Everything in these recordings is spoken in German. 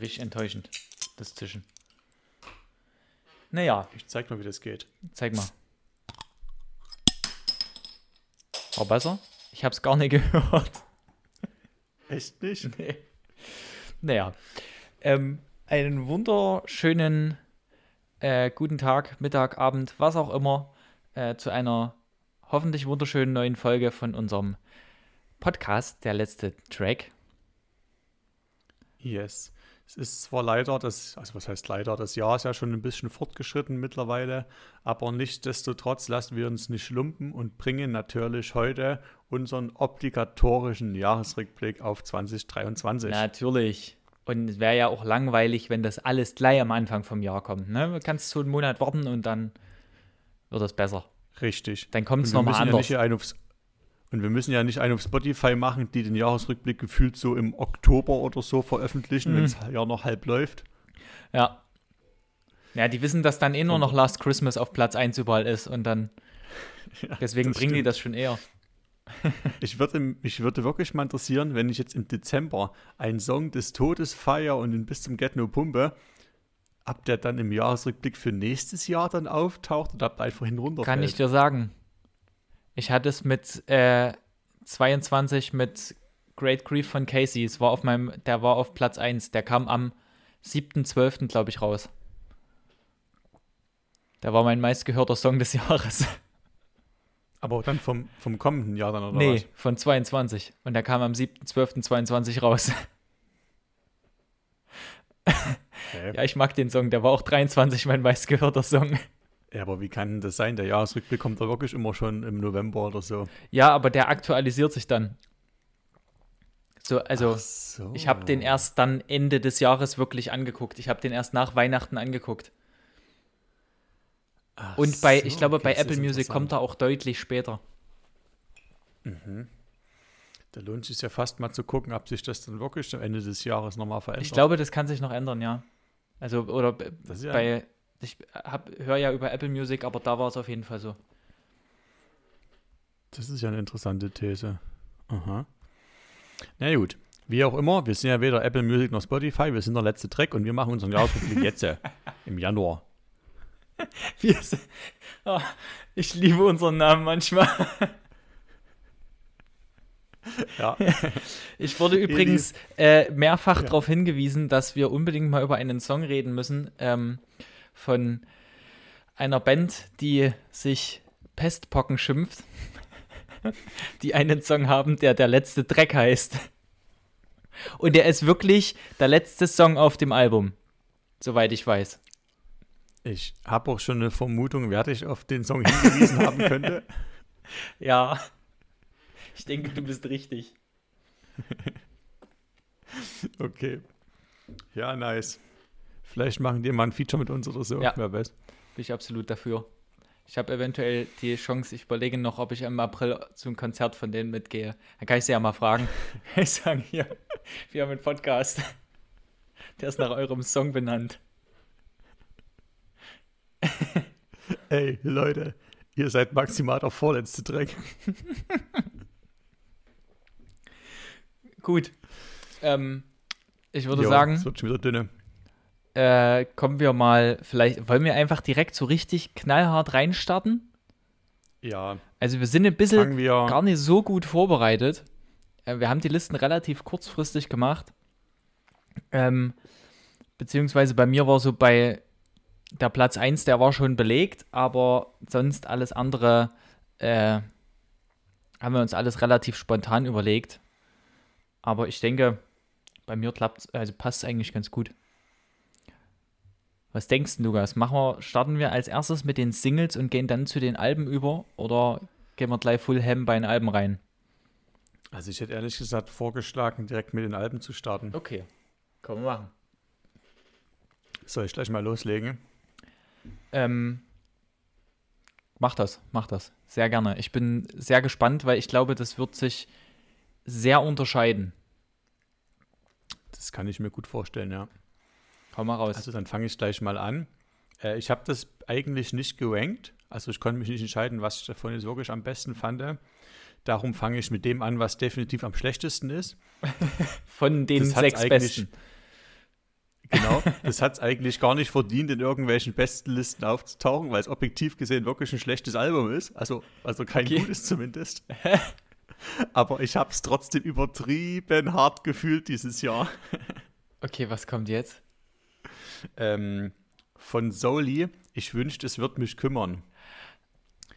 richtig enttäuschend, das Zischen. Naja, Ich zeig mal, wie das geht. zeig mal. War besser? Ich hab's gar nicht gehört. Echt nicht? Nee. Naja, ähm, einen wunderschönen äh, guten Tag, Mittag, Abend, was auch immer, äh, zu einer hoffentlich wunderschönen neuen Folge von unserem Podcast, der letzte Track. Yes. Es ist zwar leider, das, also was heißt leider, das Jahr ist ja schon ein bisschen fortgeschritten mittlerweile, aber nichtsdestotrotz lassen wir uns nicht lumpen und bringen natürlich heute unseren obligatorischen Jahresrückblick auf 2023. Natürlich. Und es wäre ja auch langweilig, wenn das alles gleich am Anfang vom Jahr kommt. Ne? Du kannst so einen Monat warten und dann wird es besser. Richtig. Dann kommt es nochmal müssen ja anders. nicht hier einen aufs, und wir müssen ja nicht einen auf Spotify machen, die den Jahresrückblick gefühlt so im Oktober oder so veröffentlichen, Mhm. wenn das Jahr noch halb läuft. Ja. Ja, die wissen, dass dann eh nur noch Last Christmas auf Platz 1 überall ist und dann. deswegen das bringen die stimmt. das schon eher. Ich würde, mich würde wirklich mal interessieren, wenn ich jetzt im Dezember einen Song des Todes feiere und ihn bis zum Get No Pumpe, ob der dann im Jahresrückblick für nächstes Jahr dann auftaucht oder ob einfach hinunterfällt. Kann ich dir sagen. Ich hatte es mit äh, 22 mit Great Grief von Casey. Es war auf meinem, der war auf Platz 1. Der kam am 7.12., glaube ich, raus. Der war mein meistgehörter Song des Jahres. Aber dann vom, vom kommenden Jahr dann, oder nee, von 22. Und der kam am 7.12.22 raus. was? Okay. ja, ich mag den Song. Der war auch 23 mein meistgehörter Song. Ja, aber wie kann das sein? Der Jahresrückblick kommt da wirklich immer schon im November oder so. Ja, aber der aktualisiert sich dann. So, also. So. Ich habe den erst dann Ende des Jahres wirklich angeguckt. Ich habe den erst nach Weihnachten angeguckt. Ach Und bei, so, ich glaube, okay, bei Apple Music kommt er auch deutlich später. Da lohnt es sich ja fast mal zu gucken, ob sich das dann wirklich am Ende des Jahres nochmal verändert. Ich glaube, das kann sich noch ändern, ja. Also, oder ja, bei, ich höre ja über Apple Music, aber da war es auf jeden Fall so. Das ist ja eine interessante These. Aha. Na gut. Wie auch immer, wir sind ja weder Apple Music noch Spotify, wir sind der letzte Track und wir machen unseren Jahresrückblick jetzt äh, im Januar. Sind, Ah, ich liebe unseren Namen manchmal. Ja. Ich wurde übrigens äh, mehrfach Ja. darauf hingewiesen, dass wir unbedingt mal über einen Song reden müssen ähm, von einer Band, die sich Pestpocken schimpft, die einen Song haben, der der letzte Dreck heißt. Und der ist wirklich der letzte Song auf dem Album, soweit ich weiß. Ich habe auch schon eine Vermutung, wer dich auf den Song hingewiesen haben könnte. Ja, ich denke, du bist richtig. Okay. Ja, nice. Vielleicht machen die mal ein Feature mit uns oder so. Ja. Wer weiß. Bin ich absolut dafür. Ich habe eventuell die Chance, ich überlege noch, ob ich im April zum Konzert von denen mitgehe. Dann kann ich sie ja mal fragen. Ich sage hier, wir haben einen Podcast. Der ist nach eurem Song benannt. Ey, Leute, ihr seid maximal der vorletzte Track. Gut. Ähm, ich würde Jo, sagen, Es wird schon wieder dünne. Äh, kommen wir mal, vielleicht, wollen wir einfach direkt so richtig knallhart reinstarten? Ja, Also wir sind ein bisschen gar nicht so gut vorbereitet. Äh, wir haben die Listen relativ kurzfristig gemacht. Ähm, beziehungsweise bei mir war so bei der Platz 1, der war schon belegt, aber sonst alles andere äh, haben wir uns alles relativ spontan überlegt. Aber ich denke, bei mir klappt also passt es eigentlich ganz gut. Was denkst du, Lukas? Machen wir, starten wir als erstes mit den Singles und gehen dann zu den Alben über oder gehen wir gleich Full Ham bei den Alben rein? Also ich hätte ehrlich gesagt vorgeschlagen, direkt mit den Alben zu starten. Okay, können wir machen. Soll ich gleich mal loslegen? Ähm, mach das, mach das. Sehr gerne. Ich bin sehr gespannt, weil ich glaube, das wird sich sehr unterscheiden. Das kann ich mir gut vorstellen, ja. Hau mal raus. Also dann fange ich gleich mal an. Äh, ich habe das eigentlich nicht gerankt. Also ich konnte mich nicht entscheiden, was ich davon jetzt wirklich am besten fand. Darum fange ich mit dem an, was definitiv am schlechtesten ist. Von den sechs besten. Genau, das hat es eigentlich gar nicht verdient, in irgendwelchen Bestenlisten aufzutauchen, weil es objektiv gesehen wirklich ein schlechtes Album ist. Also, also kein okay. gutes zumindest. Aber ich habe es trotzdem übertrieben hart gefühlt dieses Jahr. Okay, was kommt jetzt? Ähm, von Soli, ich wünschte, es wird mich kümmern.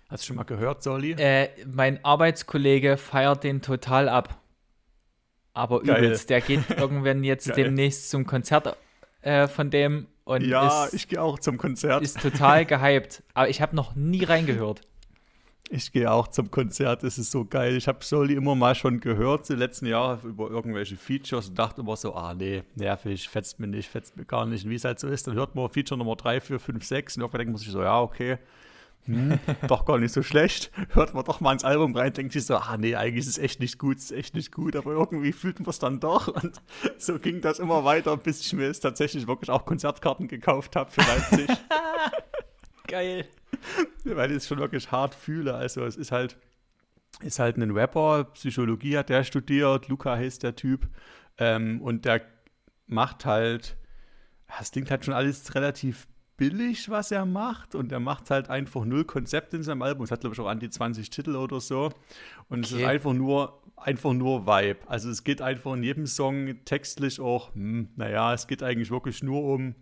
Hast du schon mal gehört, Soli? Äh, mein Arbeitskollege feiert den total ab. Aber Geil. übelst, der geht irgendwann jetzt Geil. demnächst zum Konzert äh, von dem und ja, ist, ich gehe auch zum Konzert. Ist total gehypt, aber ich habe noch nie reingehört. Ich gehe auch zum Konzert, es ist so geil. Ich habe Soli immer mal schon gehört, die letzten Jahre über irgendwelche Features und dachte immer so, ah nee, nervig, fetzt mir nicht, fetzt mir gar nicht. Und wie es halt so ist, dann hört man Feature Nummer 3, 4, 5, 6 und irgendwann denkt man sich so, ja, okay, hm, doch gar nicht so schlecht. Hört man doch mal ins Album rein, denkt sich so, ah nee, eigentlich ist es echt nicht gut, ist echt nicht gut, aber irgendwie fühlt man es dann doch. Und so ging das immer weiter, bis ich mir jetzt tatsächlich wirklich auch Konzertkarten gekauft habe für Leipzig. Geil. Weil ich es schon wirklich hart fühle. Also es ist halt, ist halt ein Rapper, Psychologie hat der studiert, Luca heißt der Typ. Ähm, und der macht halt, das klingt halt schon alles relativ billig, was er macht. Und er macht halt einfach null Konzept in seinem Album. Es hat, glaube ich, auch an die 20 Titel oder so. Und okay. es ist einfach nur, einfach nur Vibe. Also es geht einfach in jedem Song textlich auch, hm, naja, es geht eigentlich wirklich nur um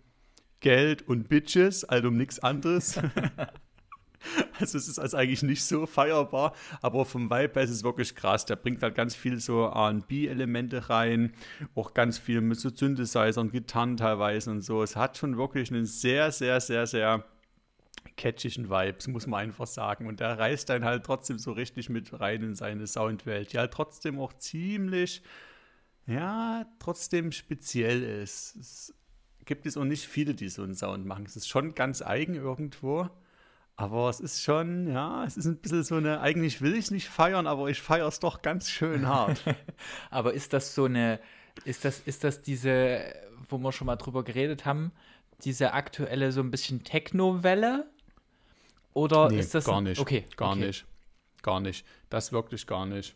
Geld und Bitches, also um nichts anderes. Also es ist also eigentlich nicht so feierbar, aber vom Vibe ist es wirklich krass. Der bringt halt ganz viel so R&B-Elemente rein, auch ganz viel mit so Synthesizern, Gitarren teilweise und so. Es hat schon wirklich einen sehr, sehr, sehr, sehr catchigen Vibes, muss man einfach sagen. Und der reißt dann halt trotzdem so richtig mit rein in seine Soundwelt, die halt trotzdem auch ziemlich, ja, trotzdem speziell ist. Gibt es auch nicht viele, die so einen Sound machen. Es ist schon ganz eigen irgendwo. Aber es ist schon, ja, es ist ein bisschen so eine, eigentlich will ich es nicht feiern, aber ich feiere es doch ganz schön hart. aber ist das so eine, ist das, ist das diese, wo wir schon mal drüber geredet haben, diese aktuelle so ein bisschen Techno-Welle? Oder nee, ist das. Gar nicht. Okay. Gar okay. nicht. Gar nicht. Das wirklich gar nicht.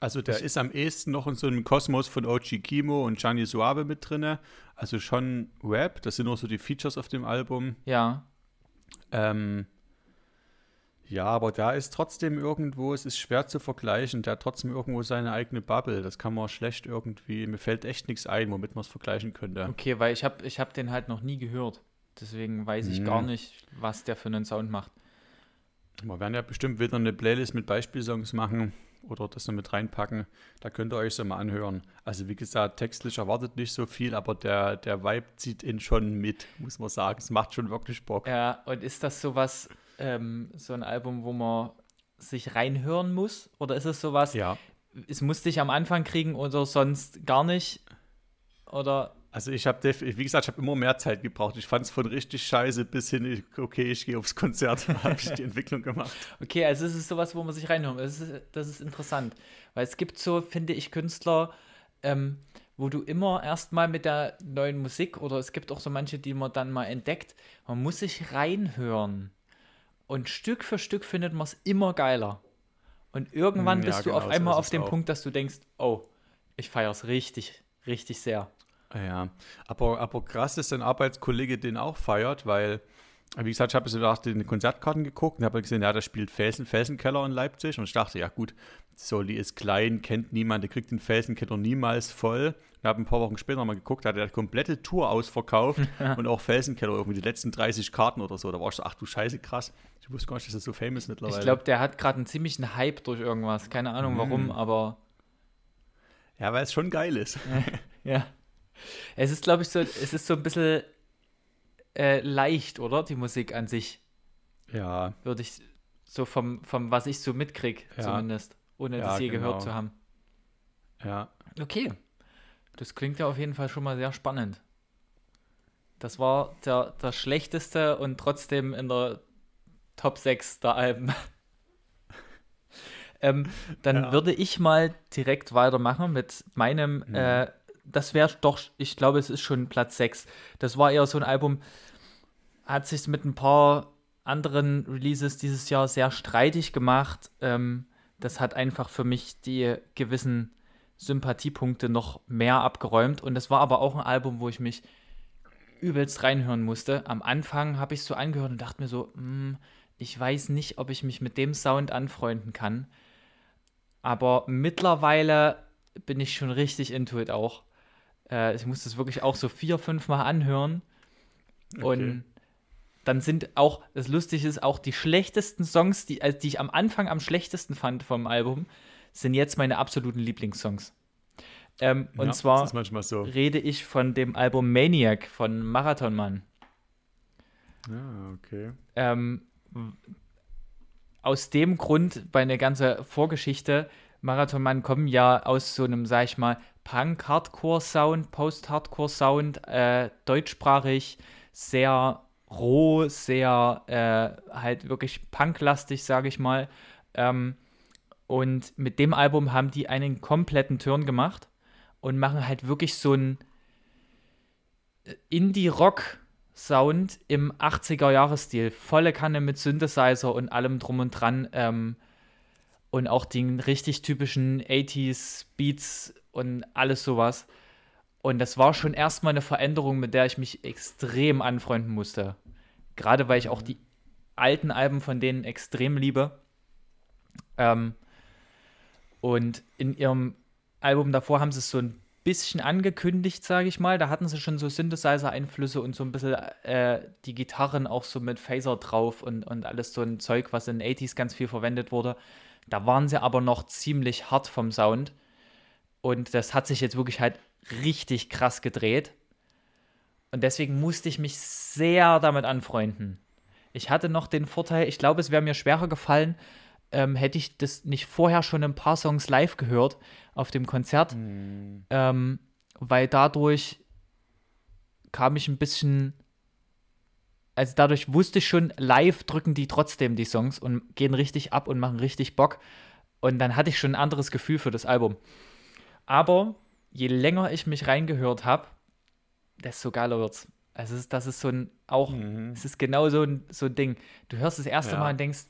Also der ich ist am ehesten noch in so einem Kosmos von OG Kimo und Gianni Suave mit drin. Also schon Rap, das sind auch so die Features auf dem Album. Ja. Ähm, ja, aber da ist trotzdem irgendwo, es ist schwer zu vergleichen, der hat trotzdem irgendwo seine eigene Bubble. Das kann man schlecht irgendwie, mir fällt echt nichts ein, womit man es vergleichen könnte. Okay, weil ich habe ich hab den halt noch nie gehört. Deswegen weiß ich hm. gar nicht, was der für einen Sound macht. Wir werden ja bestimmt wieder eine Playlist mit Beispielsongs machen oder das noch mit reinpacken. Da könnt ihr euch so mal anhören. Also wie gesagt, textlich erwartet nicht so viel, aber der, der Vibe zieht ihn schon mit, muss man sagen. Es macht schon wirklich Bock. Ja, und ist das sowas, ähm, so ein Album, wo man sich reinhören muss? Oder ist es sowas, ja. es muss dich am Anfang kriegen oder sonst gar nicht? Oder also ich habe, wie gesagt, ich habe immer mehr Zeit gebraucht. Ich fand es von richtig scheiße bis hin, okay, ich gehe aufs Konzert, habe ich die Entwicklung gemacht. Okay, also es ist sowas, wo man sich reinhört. Das ist, das ist interessant, weil es gibt so, finde ich, Künstler, ähm, wo du immer erstmal mit der neuen Musik oder es gibt auch so manche, die man dann mal entdeckt, man muss sich reinhören. Und Stück für Stück findet man es immer geiler. Und irgendwann hm, ja, bist du genau auf einmal so auf dem auch. Punkt, dass du denkst, oh, ich feiere es richtig, richtig sehr. Ja, aber, aber krass, dass dein Arbeitskollege den auch feiert, weil, wie gesagt, ich habe so nach den Konzertkarten geguckt und habe gesehen, ja, da spielt Felsen, Felsenkeller in Leipzig und ich dachte, ja gut, Soli ist klein, kennt niemand, der kriegt den Felsenkeller niemals voll. Ich habe ein paar Wochen später mal geguckt, da hat er die komplette Tour ausverkauft und auch Felsenkeller, irgendwie die letzten 30 Karten oder so. Da war ich so, ach du Scheiße, krass. Ich wusste gar nicht, dass das so famous mittlerweile. Ich glaube, der hat gerade einen ziemlichen Hype durch irgendwas. Keine Ahnung warum, mm. aber. Ja, weil es schon geil ist. ja. Es ist, glaube ich, so, es ist so ein bisschen äh, leicht, oder? Die Musik an sich. Ja. Würde ich so vom, vom was ich so mitkriege, ja. zumindest, ohne ja, das je genau. gehört zu haben. Ja. Okay. Das klingt ja auf jeden Fall schon mal sehr spannend. Das war der, der schlechteste und trotzdem in der Top 6 der Alben. ähm, dann ja. würde ich mal direkt weitermachen mit meinem mhm. äh, das wäre doch, ich glaube, es ist schon Platz 6. Das war eher so ein Album, hat sich mit ein paar anderen Releases dieses Jahr sehr streitig gemacht. Ähm, das hat einfach für mich die gewissen Sympathiepunkte noch mehr abgeräumt. Und das war aber auch ein Album, wo ich mich übelst reinhören musste. Am Anfang habe ich es so angehört und dachte mir so, hm, ich weiß nicht, ob ich mich mit dem Sound anfreunden kann. Aber mittlerweile bin ich schon richtig into it auch. Äh, ich muss das wirklich auch so vier, fünf Mal anhören. Okay. Und dann sind auch, das Lustige ist, auch die schlechtesten Songs, die, also die ich am Anfang am schlechtesten fand vom Album, sind jetzt meine absoluten Lieblingssongs. Ähm, ja, und zwar so. rede ich von dem Album Maniac von Marathon Mann. Ah, okay. Ähm, aus dem Grund, bei einer ganzen Vorgeschichte, Marathon Mann kommen ja aus so einem, sag ich mal, Punk-Hardcore-Sound, Post-Hardcore-Sound, äh, deutschsprachig, sehr roh, sehr äh, halt wirklich punklastig, sage ich mal. Ähm, und mit dem Album haben die einen kompletten Turn gemacht und machen halt wirklich so einen äh, Indie-Rock-Sound im 80er-Jahres-Stil. Volle Kanne mit Synthesizer und allem drum und dran. Ähm, und auch den richtig typischen 80s-Beats und alles sowas. Und das war schon erstmal eine Veränderung, mit der ich mich extrem anfreunden musste. Gerade weil ich auch die alten Alben von denen extrem liebe. Ähm, und in ihrem Album davor haben sie es so ein bisschen angekündigt, sage ich mal. Da hatten sie schon so Synthesizer-Einflüsse und so ein bisschen äh, die Gitarren auch so mit Phaser drauf und, und alles so ein Zeug, was in den 80s ganz viel verwendet wurde. Da waren sie aber noch ziemlich hart vom Sound. Und das hat sich jetzt wirklich halt richtig krass gedreht. Und deswegen musste ich mich sehr damit anfreunden. Ich hatte noch den Vorteil, ich glaube, es wäre mir schwerer gefallen, ähm, hätte ich das nicht vorher schon ein paar Songs live gehört auf dem Konzert, mhm. ähm, weil dadurch kam ich ein bisschen, also dadurch wusste ich schon, live drücken die trotzdem die Songs und gehen richtig ab und machen richtig Bock. Und dann hatte ich schon ein anderes Gefühl für das Album. Aber je länger ich mich reingehört habe, desto geiler wird's. Also ist, das ist so ein, auch, mhm. es ist genau so ein, so ein Ding. Du hörst das erste ja. Mal und denkst,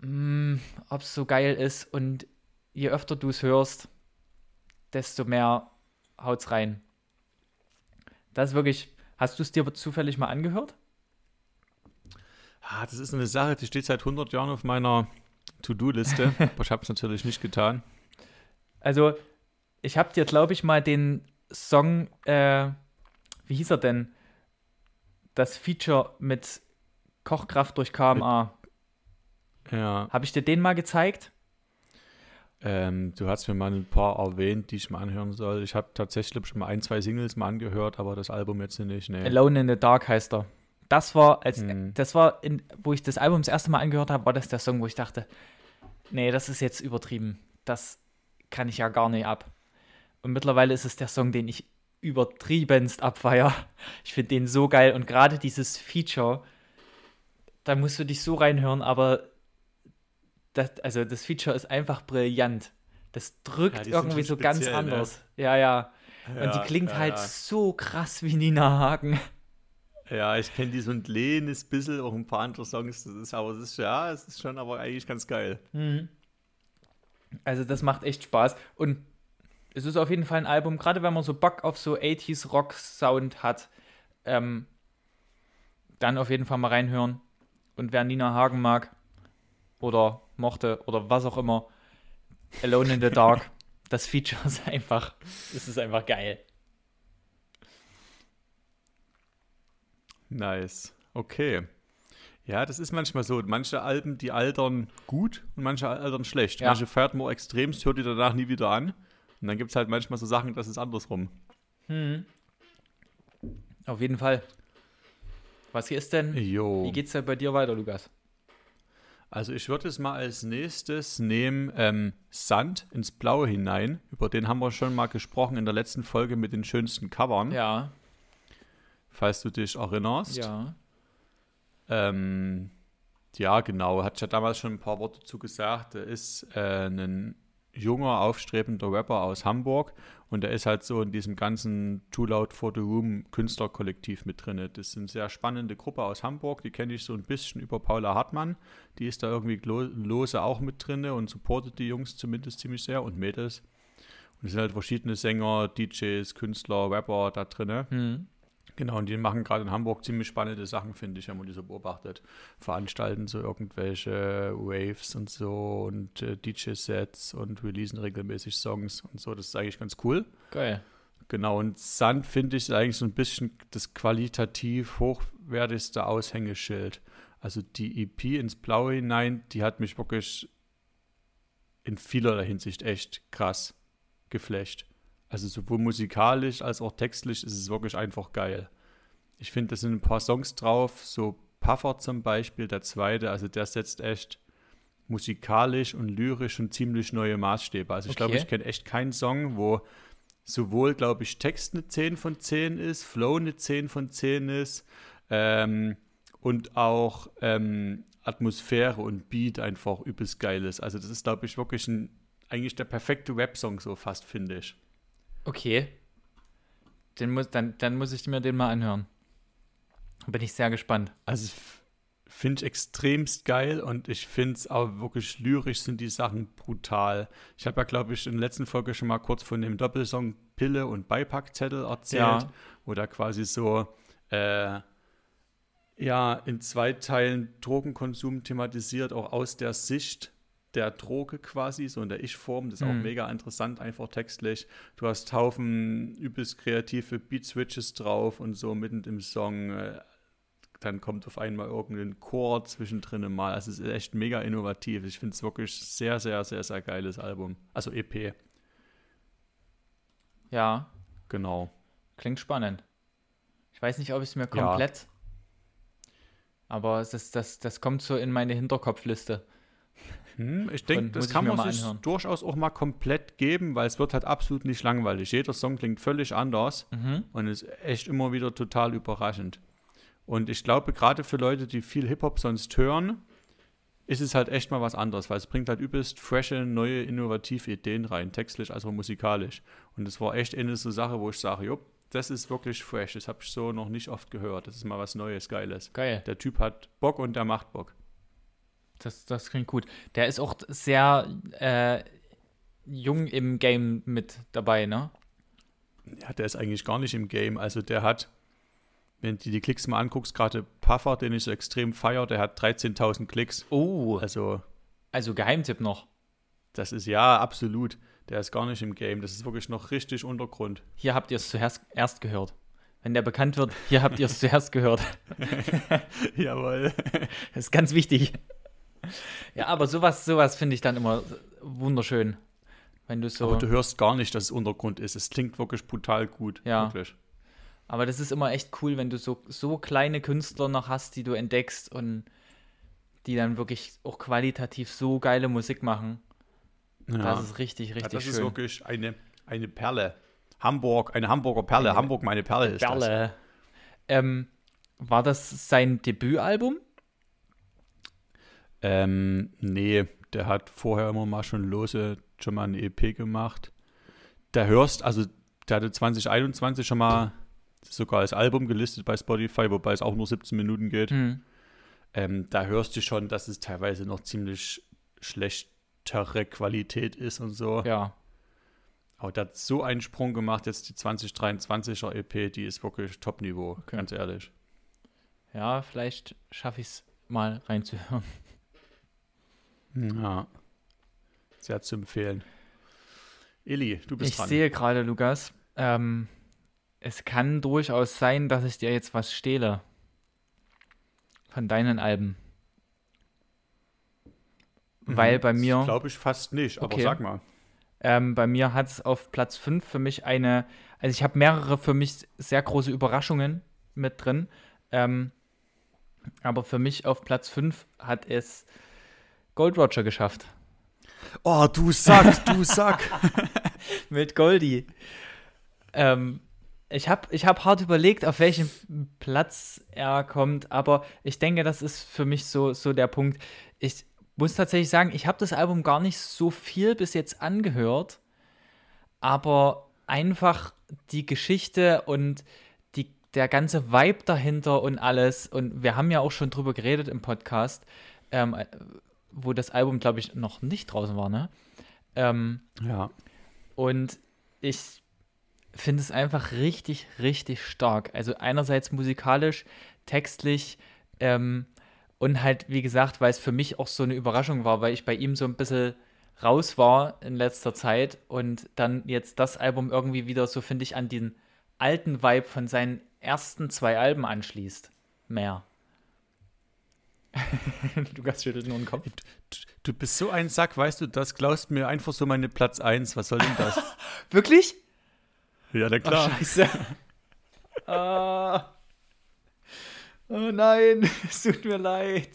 mm, ob es so geil ist und je öfter du es hörst, desto mehr haut's rein. Das ist wirklich, hast du es dir zufällig mal angehört? Ah, das ist eine Sache, die steht seit 100 Jahren auf meiner To-Do-Liste, aber ich habe es natürlich nicht getan. Also, ich habe dir, glaube ich, mal den Song äh, wie hieß er denn? Das Feature mit Kochkraft durch KMA. Ja. Habe ich dir den mal gezeigt? Ähm, du hast mir mal ein paar erwähnt, die ich mal anhören soll. Ich habe tatsächlich schon mal ein, zwei Singles mal angehört, aber das Album jetzt nicht. Nee. Alone in the Dark heißt er. Das war, als, hm. das war, in, wo ich das Album das erste Mal angehört habe, war das der Song, wo ich dachte, nee, das ist jetzt übertrieben. Das kann ich ja gar nicht ab. Und mittlerweile ist es der Song, den ich übertriebenst abfeier. Ich finde den so geil und gerade dieses Feature, da musst du dich so reinhören, aber das, also das Feature ist einfach brillant. Das drückt ja, irgendwie so ganz ne? anders. Ne? Ja, ja, ja. Und die klingt ja, halt so krass wie Nina Hagen. Ja, ich kenne die so ein kleines bisschen, auch ein paar andere Songs. Das ist, aber es ist ja, es ist schon aber eigentlich ganz geil. Mhm. Also das macht echt Spaß. Und es ist auf jeden Fall ein Album, gerade wenn man so Bock auf so 80s Rock-Sound hat, ähm, dann auf jeden Fall mal reinhören. Und wer Nina Hagen mag oder mochte oder was auch immer, Alone in the Dark, das Feature ist einfach, es ist einfach geil. Nice. Okay. Ja, das ist manchmal so. Manche Alben, die altern gut und manche altern schlecht. Ja. Manche fährt man extremst, hört die danach nie wieder an. Und dann gibt es halt manchmal so Sachen, das ist andersrum. Hm. Auf jeden Fall. Was hier ist denn? Jo. Wie geht's denn bei dir weiter, Lukas? Also ich würde es mal als nächstes nehmen ähm, Sand ins Blaue hinein. Über den haben wir schon mal gesprochen in der letzten Folge mit den schönsten Covern. Ja. Falls du dich erinnerst. Ja. Ähm, ja, genau. Hat ja damals schon ein paar Worte zu gesagt. Er ist äh, ein junger, aufstrebender Rapper aus Hamburg und der ist halt so in diesem ganzen Too Loud for the Room Künstlerkollektiv mit drin. Das ist eine sehr spannende Gruppe aus Hamburg, die kenne ich so ein bisschen über Paula Hartmann. Die ist da irgendwie lose auch mit drin und supportet die Jungs zumindest ziemlich sehr und Mädels. Und es sind halt verschiedene Sänger, DJs, Künstler, Rapper da drin. Mhm. Genau, und die machen gerade in Hamburg ziemlich spannende Sachen, finde ich, wenn man die so beobachtet. Veranstalten so irgendwelche Waves und so und äh, DJ-Sets und releasen regelmäßig Songs und so. Das ist eigentlich ganz cool. Geil. Genau, und Sand finde ich eigentlich so ein bisschen das qualitativ hochwertigste Aushängeschild. Also die EP ins Blaue hinein, die hat mich wirklich in vielerlei Hinsicht echt krass geflecht. Also sowohl musikalisch als auch textlich ist es wirklich einfach geil. Ich finde, da sind ein paar Songs drauf, so Puffer zum Beispiel, der zweite, also der setzt echt musikalisch und lyrisch und ziemlich neue Maßstäbe. Also ich okay. glaube, ich kenne echt keinen Song, wo sowohl, glaube ich, Text eine 10 von 10 ist, Flow eine 10 von 10 ist ähm, und auch ähm, Atmosphäre und Beat einfach übelst geil ist. Also das ist, glaube ich, wirklich ein, eigentlich der perfekte Rap-Song so fast, finde ich. Okay. Den muss, dann, dann muss ich mir den mal anhören. Bin ich sehr gespannt. Also finde ich extremst geil und ich finde es auch wirklich lyrisch sind die Sachen brutal. Ich habe ja, glaube ich, in der letzten Folge schon mal kurz von dem Doppelsong Pille und Beipackzettel erzählt, ja. wo da quasi so äh, ja in zwei Teilen Drogenkonsum thematisiert, auch aus der Sicht der Droge quasi, so in der Ich-Form. Das ist mhm. auch mega interessant, einfach textlich. Du hast Haufen übelst kreative Beat-Switches drauf und so mitten im Song. Äh, dann kommt auf einmal irgendein Chor zwischendrin mal. Also es ist echt mega innovativ. Ich finde es wirklich sehr, sehr, sehr, sehr geiles Album. Also EP. Ja. Genau. Klingt spannend. Ich weiß nicht, ob ich es mir komplett. Ja. Aber das, das, das kommt so in meine Hinterkopfliste. Hm, ich denke, das kann man sich durchaus auch mal komplett geben, weil es wird halt absolut nicht langweilig. Jeder Song klingt völlig anders mhm. und ist echt immer wieder total überraschend. Und ich glaube, gerade für Leute, die viel Hip-Hop sonst hören, ist es halt echt mal was anderes, weil es bringt halt übelst frische, neue, innovative Ideen rein, textlich als auch musikalisch. Und das war echt eine so Sache, wo ich sage, jo, das ist wirklich fresh, das habe ich so noch nicht oft gehört. Das ist mal was Neues, Geiles. Geil. Der Typ hat Bock und der macht Bock. Das, das klingt gut. Der ist auch sehr äh, jung im Game mit dabei, ne? Ja, der ist eigentlich gar nicht im Game. Also der hat, wenn du die Klicks mal anguckst, gerade Puffer, den ich so extrem feier, der hat 13.000 Klicks. Oh. Also. Also Geheimtipp noch. Das ist ja absolut. Der ist gar nicht im Game. Das ist wirklich noch richtig Untergrund. Hier habt ihr es zuerst erst gehört. Wenn der bekannt wird, hier habt ihr es zuerst gehört. Jawohl. Das ist ganz wichtig. Ja, aber sowas, sowas finde ich dann immer wunderschön. Wenn du so. Aber du hörst gar nicht, dass es Untergrund ist. Es klingt wirklich brutal gut. Ja. Wirklich. Aber das ist immer echt cool, wenn du so, so kleine Künstler noch hast, die du entdeckst und die dann wirklich auch qualitativ so geile Musik machen. Ja. Das ist richtig, richtig ja, das schön. Das ist wirklich eine, eine Perle. Hamburg, eine Hamburger Perle. Eine Hamburg, meine Perle ist Perle. das. Ähm, war das sein Debütalbum? Ähm, nee, der hat vorher immer mal schon lose, schon mal eine EP gemacht. Da hörst, also der hatte 2021 schon mal sogar als Album gelistet bei Spotify, wobei es auch nur 17 Minuten geht. Mhm. Ähm, da hörst du schon, dass es teilweise noch ziemlich schlechtere Qualität ist und so. Ja. Aber der hat so einen Sprung gemacht, jetzt die 2023er EP, die ist wirklich Top-Niveau, okay. ganz ehrlich. Ja, vielleicht schaffe ich es mal reinzuhören. Ja. Sehr zu empfehlen. Eli, du bist ich dran. Ich sehe gerade, Lukas, ähm, es kann durchaus sein, dass ich dir jetzt was stehle. Von deinen Alben. Mhm, Weil bei mir. Glaube ich fast nicht, aber okay. sag mal. Ähm, bei mir hat es auf Platz 5 für mich eine. Also, ich habe mehrere für mich sehr große Überraschungen mit drin. Ähm, aber für mich auf Platz 5 hat es Gold Roger geschafft. Oh, du Sack, du Sack. Mit Goldie. Ähm, ich habe ich hab hart überlegt, auf welchen Platz er kommt, aber ich denke, das ist für mich so, so der Punkt. Ich muss tatsächlich sagen, ich habe das Album gar nicht so viel bis jetzt angehört, aber einfach die Geschichte und die, der ganze Vibe dahinter und alles. Und wir haben ja auch schon drüber geredet im Podcast, ähm, wo das Album, glaube ich, noch nicht draußen war, ne? Ähm, Ja. und ich finde es einfach richtig, richtig stark. Also einerseits musikalisch, textlich ähm, und halt, wie gesagt, weil es für mich auch so eine Überraschung war, weil ich bei ihm so ein bisschen raus war in letzter Zeit und dann jetzt das Album irgendwie wieder so, finde ich, an den alten Vibe von seinen ersten zwei Alben anschließt. Mehr. Lukas schüttelt nur den Kopf. Du, du bist so ein Sack, weißt du, das klaust mir einfach so meine Platz 1. Was soll denn das? Wirklich? ja, na Ach, klar. scheiße. ah. Oh nein, es tut mir leid.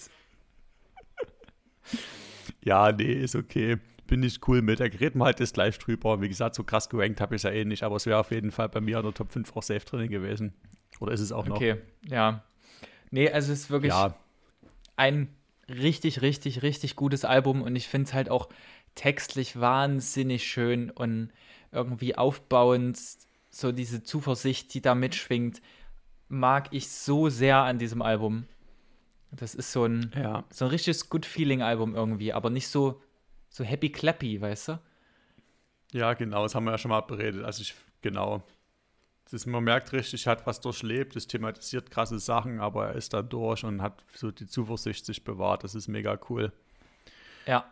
Ja, nee, ist okay. Bin ich cool mit. Da reden wir halt das gleich drüber. Wie gesagt, so krass gerankt habe ich es ja eh nicht, aber es wäre auf jeden Fall bei mir in der Top 5 auch safe drin gewesen. Oder ist es auch noch? Okay, ja. Nee, also es ist wirklich Ja, ein richtig, richtig, richtig gutes Album und ich finde es halt auch textlich wahnsinnig schön und irgendwie aufbauend, so diese Zuversicht, die da mitschwingt, mag ich so sehr an diesem Album. Das ist so ein, ja. so ein richtiges Good-Feeling-Album irgendwie, aber nicht so, so happy-clappy, weißt du? Ja, genau, das haben wir ja schon mal beredet. Also ich, genau. Das man merkt richtig, er hat was durchlebt, es thematisiert krasse Sachen, aber er ist da durch und hat so die Zuversicht sich bewahrt. Das ist mega cool. Ja,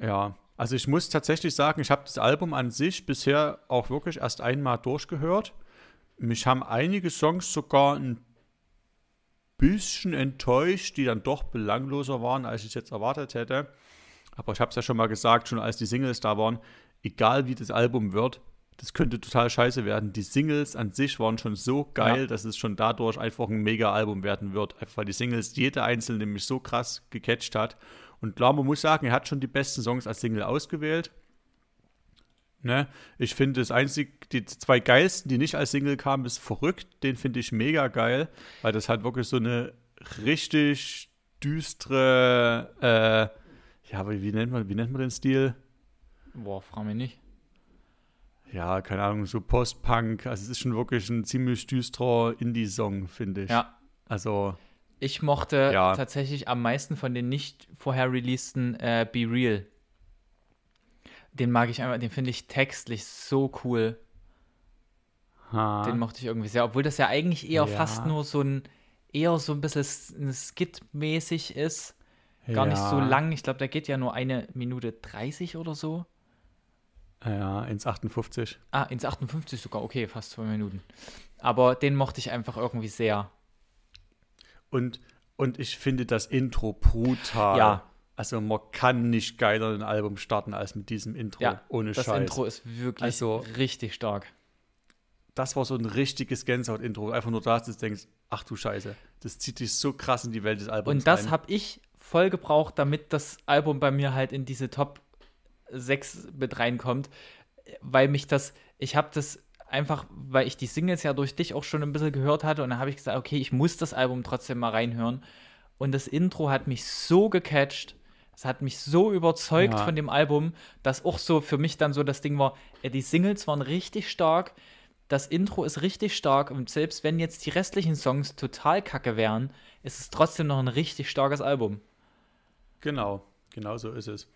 Ja, also ich muss tatsächlich sagen, ich habe das Album an sich bisher auch wirklich erst einmal durchgehört. Mich haben einige Songs sogar ein bisschen enttäuscht, die dann doch belangloser waren, als ich jetzt erwartet hätte. Aber ich habe es ja schon mal gesagt, schon als die Singles da waren, egal wie das Album wird, das könnte total scheiße werden. Die Singles an sich waren schon so geil, Ja. dass es schon dadurch einfach ein Mega-Album werden wird. Einfach weil die Singles jede einzelne nämlich so krass gecatcht hat. Und klar, man muss sagen, er hat schon die besten Songs als Single ausgewählt. Ne? Ich finde das einzig, die zwei geilsten, die nicht als Single kamen, ist verrückt. Den finde ich mega geil, weil das halt wirklich so eine richtig düstere, äh, ja, wie, wie nennt man, wie nennt man den Stil? boah, frag mich nicht. Ja, keine Ahnung, so Post-Punk. Also es ist schon wirklich ein ziemlich düsterer Indie-Song, finde ich. Ja, Also, ich mochte Ja. tatsächlich am meisten von den nicht vorher releaseden äh, Be Real. Den mag ich einfach, den finde ich textlich so cool. ha, Den mochte ich irgendwie sehr, obwohl das ja eigentlich eher Ja. fast nur so ein, eher so ein bisschen Skit-mäßig ist. Gar nicht so ja, lang. Ich glaube, der geht ja nur eine Minute 30 oder so. Ja, ins 58. Ah, ins 58 sogar. Okay, fast zwei Minuten. Aber den mochte ich einfach irgendwie sehr. Und, und ich finde das Intro brutal. Ja. Also man kann nicht geiler ein Album starten als mit diesem Intro. Ja, ohne Das Scheiß. Intro ist wirklich Also- richtig stark. Das war so ein richtiges Gänsehaut-Intro. Einfach nur da, dass du denkst, ach du Scheiße, das zieht dich so krass in die Welt des Albums Und das habe ich voll gebraucht, damit das Album bei mir halt in diese Top 6 mit reinkommt, weil mich das, ich habe das einfach, weil ich die Singles ja durch dich auch schon ein bisschen gehört hatte und dann habe ich gesagt, okay, ich muss das Album trotzdem mal reinhören. Und das Intro hat mich so gecatcht, es hat mich so überzeugt Ja. von dem Album, dass auch so für mich dann so das Ding war, die Singles waren richtig stark, das Intro ist richtig stark und selbst wenn jetzt die restlichen Songs total kacke wären, ist es trotzdem noch ein richtig starkes Album. Genau, genau so ist es.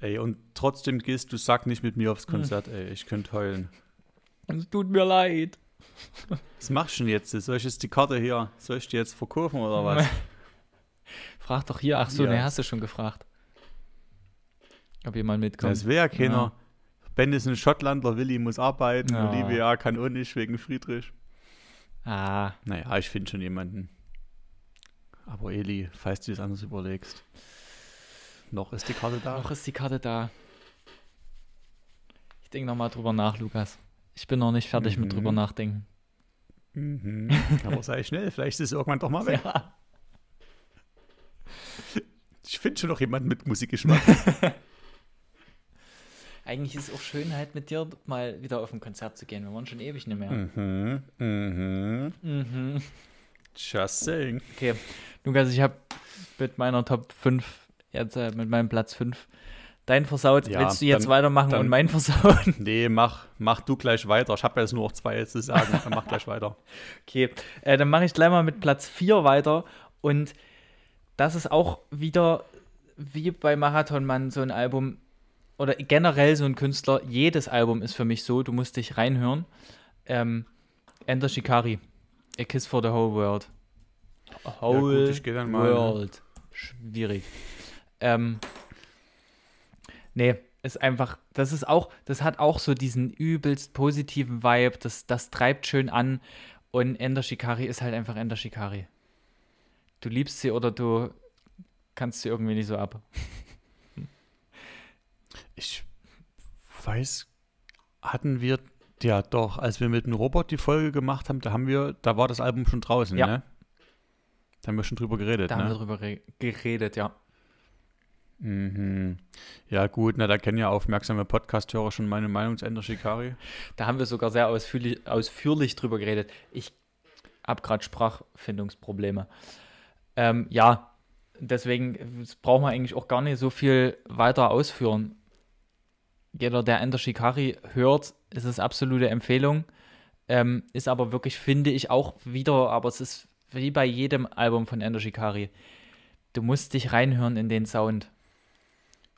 Ey, und trotzdem gehst du Sack nicht mit mir aufs Hm. Konzert, ey. Ich könnte heulen. Es tut mir leid. Was machst du denn jetzt? Soll ich jetzt die Karte hier, soll ich die jetzt verkaufen oder was? Frag doch hier. Ach so, Ja. ne, hast du schon gefragt. Ob jemand mitkommt. Das wäre ja keiner. Ja. Ben ist ein Schottlander, Willi muss arbeiten, Ja. Olivia kann auch nicht wegen Friedrich. Ah, Naja, ich finde schon jemanden. Aber Eli, falls du es anders überlegst. Noch ist die Karte da. noch ist die Karte da. Ich denke nochmal drüber nach, Lukas. Ich bin noch nicht fertig mit Mhm. drüber nachdenken. Mhm. Aber sei schnell, vielleicht ist es irgendwann doch mal weg. Ja. Ich finde schon noch jemanden mit Musikgeschmack. Eigentlich ist es auch schön, halt mit dir mal wieder auf ein Konzert zu gehen. Wir waren schon ewig nicht mehr. mhm. Mhm. Mhm. Just saying. Okay, Lukas, ich habe mit meiner Top 5 jetzt äh, mit meinem Platz 5. Dein versaut, Ja, willst du jetzt dann- weitermachen dann- und mein versauen? Nee, mach, mach du gleich weiter. Ich habe jetzt nur noch zwei zu sagen. Dann mach gleich weiter. Okay, äh, dann mache ich gleich mal mit Platz 4 weiter. Und das ist auch wieder wie bei Marathonmann so ein Album oder generell so ein Künstler. Jedes Album ist für mich so, du musst dich reinhören. Ähm, Ender Shikari, A Kiss for the Whole World. Whole gut, ich dann mal, ne? World. Schwierig. Ähm, nee, ist einfach, das ist auch, das hat auch so diesen übelst positiven Vibe, das, das treibt schön an und Ender Shikari ist halt einfach Ender Shikari. Du liebst sie oder du kannst sie irgendwie nicht so ab. Ich weiß, hatten wir, ja doch, als wir mit dem Robot die Folge gemacht haben, da haben wir, da war das Album schon draußen, Ja. ne? Da haben wir schon drüber geredet, Da haben wir ne? drüber re- geredet, ja. Mhm. Ja, gut, na, da kennen ja aufmerksame Podcast-Hörer schon meine Meinung zu Ender Shikari. Da haben wir sogar sehr ausführlich, ausführlich drüber geredet. Ich habe gerade Sprachfindungsprobleme. Ähm, ja, deswegen brauchen wir eigentlich auch gar nicht so viel weiter ausführen. Jeder, der Ender Shikari hört, ist es absolute Empfehlung. Ähm, ist aber wirklich, finde ich, auch wieder, aber es ist wie bei jedem Album von Ender Shikari. Du musst dich reinhören in den Sound.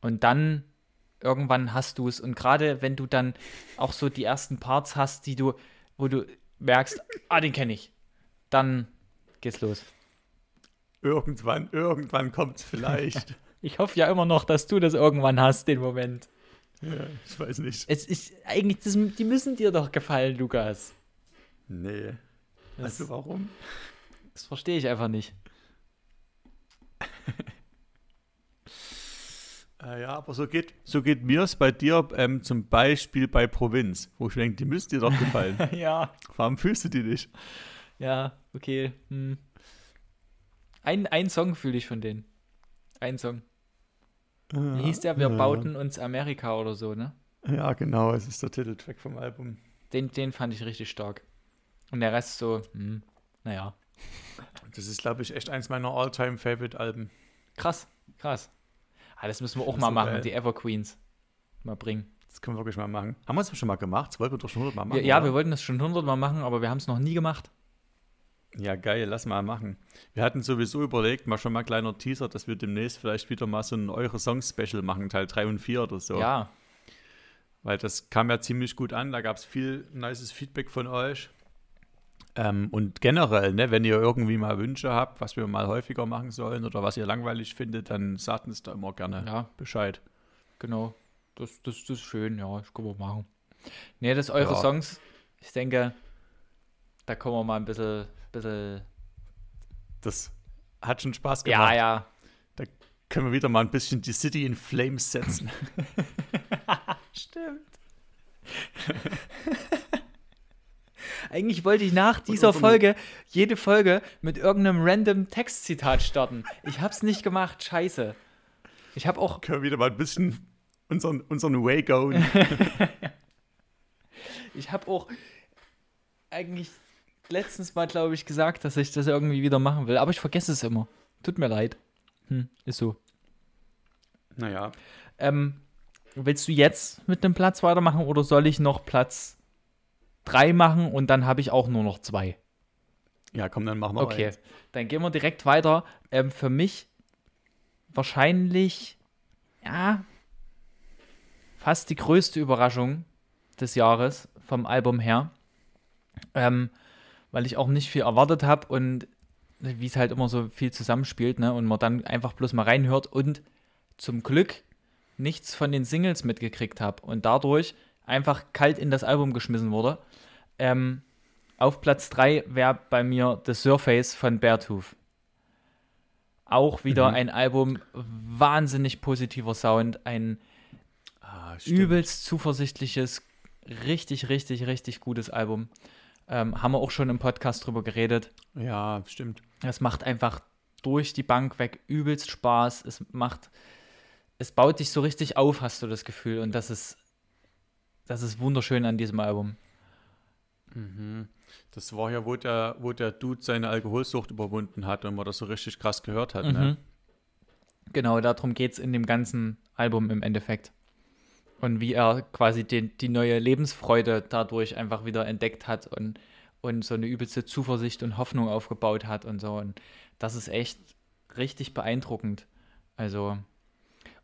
Und dann irgendwann hast du es. Und gerade wenn du dann auch so die ersten Parts hast, die du, wo du merkst, ah, den kenne ich, dann geht's los. Irgendwann, irgendwann kommt es vielleicht. Ich hoffe ja immer noch, dass du das irgendwann hast, den Moment. ja, ich weiß nicht. Es ist eigentlich, das, die müssen dir doch gefallen, Lukas. Nee. Das, Also warum? das verstehe ich einfach nicht. Äh, ja, aber so geht, so geht mir es bei dir ähm, zum Beispiel bei Provinz, wo ich denke, die müssten dir doch gefallen. ja. Warum fühlst du die nicht? Ja, okay. Hm. Ein, ein Song fühle ich von denen. Ein Song. Wie hieß der? Wir ja. bauten uns Amerika oder so, ne? Ja, genau, es ist der Titeltrack vom Album. Den, den fand ich richtig stark. Und der Rest so, hm, naja. Das ist, glaube ich, echt eins meiner All-Time-Favorite-Alben. Krass, krass. Ah, das müssen wir auch mal so machen, geil. die Everqueens. Mal bringen. Das können wir wirklich mal machen. Haben wir das schon mal gemacht? Das wollten wir doch schon 100 Mal machen. Ja, oder? wir wollten das schon hundertmal machen, aber wir haben es noch nie gemacht. Ja, geil, lass mal machen. Wir hatten sowieso überlegt, mal schon mal kleiner Teaser, dass wir demnächst vielleicht wieder mal so ein Eure Songs-Special machen, Teil 3 und 4 oder so. Ja, Weil das kam ja ziemlich gut an, da gab es viel nices Feedback von euch. Ähm, und generell, ne, wenn ihr irgendwie mal Wünsche habt, was wir mal häufiger machen sollen oder was ihr langweilig findet, dann sagt uns da immer gerne ja, Bescheid. genau. Das, das, das ist schön, ja, das können wir machen. Nee, das eure Ja. Songs, ich denke, da kommen wir mal ein bisschen, bisschen Das hat schon Spaß gemacht. ja, ja. Können wir wieder mal ein bisschen die City in Flames setzen. Stimmt. Eigentlich wollte ich nach dieser Folge jede Folge mit irgendeinem random Textzitat starten. Ich hab's nicht gemacht, scheiße. Ich hab auch, Können wir wieder mal ein bisschen unseren, unseren Way gehen. ich hab auch eigentlich letztens mal, glaube ich, gesagt, dass ich das irgendwie wieder machen will. Aber ich vergesse es immer. Tut mir leid. Hm, ist so. naja, Ähm, willst du jetzt mit einem Platz weitermachen oder soll ich noch Platz 3 machen und dann habe ich auch nur noch zwei? ja, komm, dann machen wir Okay, eins. dann gehen wir direkt weiter. Ähm, für mich wahrscheinlich, ja, fast die größte Überraschung des Jahres vom Album her. Ähm, weil ich auch nicht viel erwartet habe und wie es halt immer so viel zusammenspielt, ne? Und man dann einfach bloß mal reinhört und zum Glück nichts von den Singles mitgekriegt habe und dadurch einfach kalt in das Album geschmissen wurde. Ähm, auf Platz 3 wäre bei mir The Surface von Beartooth. Auch wieder Mhm. ein Album, wahnsinnig positiver Sound, ein Ah, übelst zuversichtliches, richtig, richtig, richtig gutes Album. Ähm, haben wir auch schon im Podcast drüber geredet. Ja, stimmt. Es macht einfach durch die Bank weg übelst Spaß. Es macht, es baut dich so richtig auf, hast du das Gefühl. Und das ist, das ist wunderschön an diesem Album. Mhm. Das war ja, wo der, wo der Dude seine Alkoholsucht überwunden hat und man das so richtig krass gehört hat. Ne? Mhm. Genau, darum geht es in dem ganzen Album im Endeffekt. Und wie er quasi den, die neue Lebensfreude dadurch einfach wieder entdeckt hat und, und so eine übelste Zuversicht und Hoffnung aufgebaut hat und so. Und das ist echt richtig beeindruckend. Also,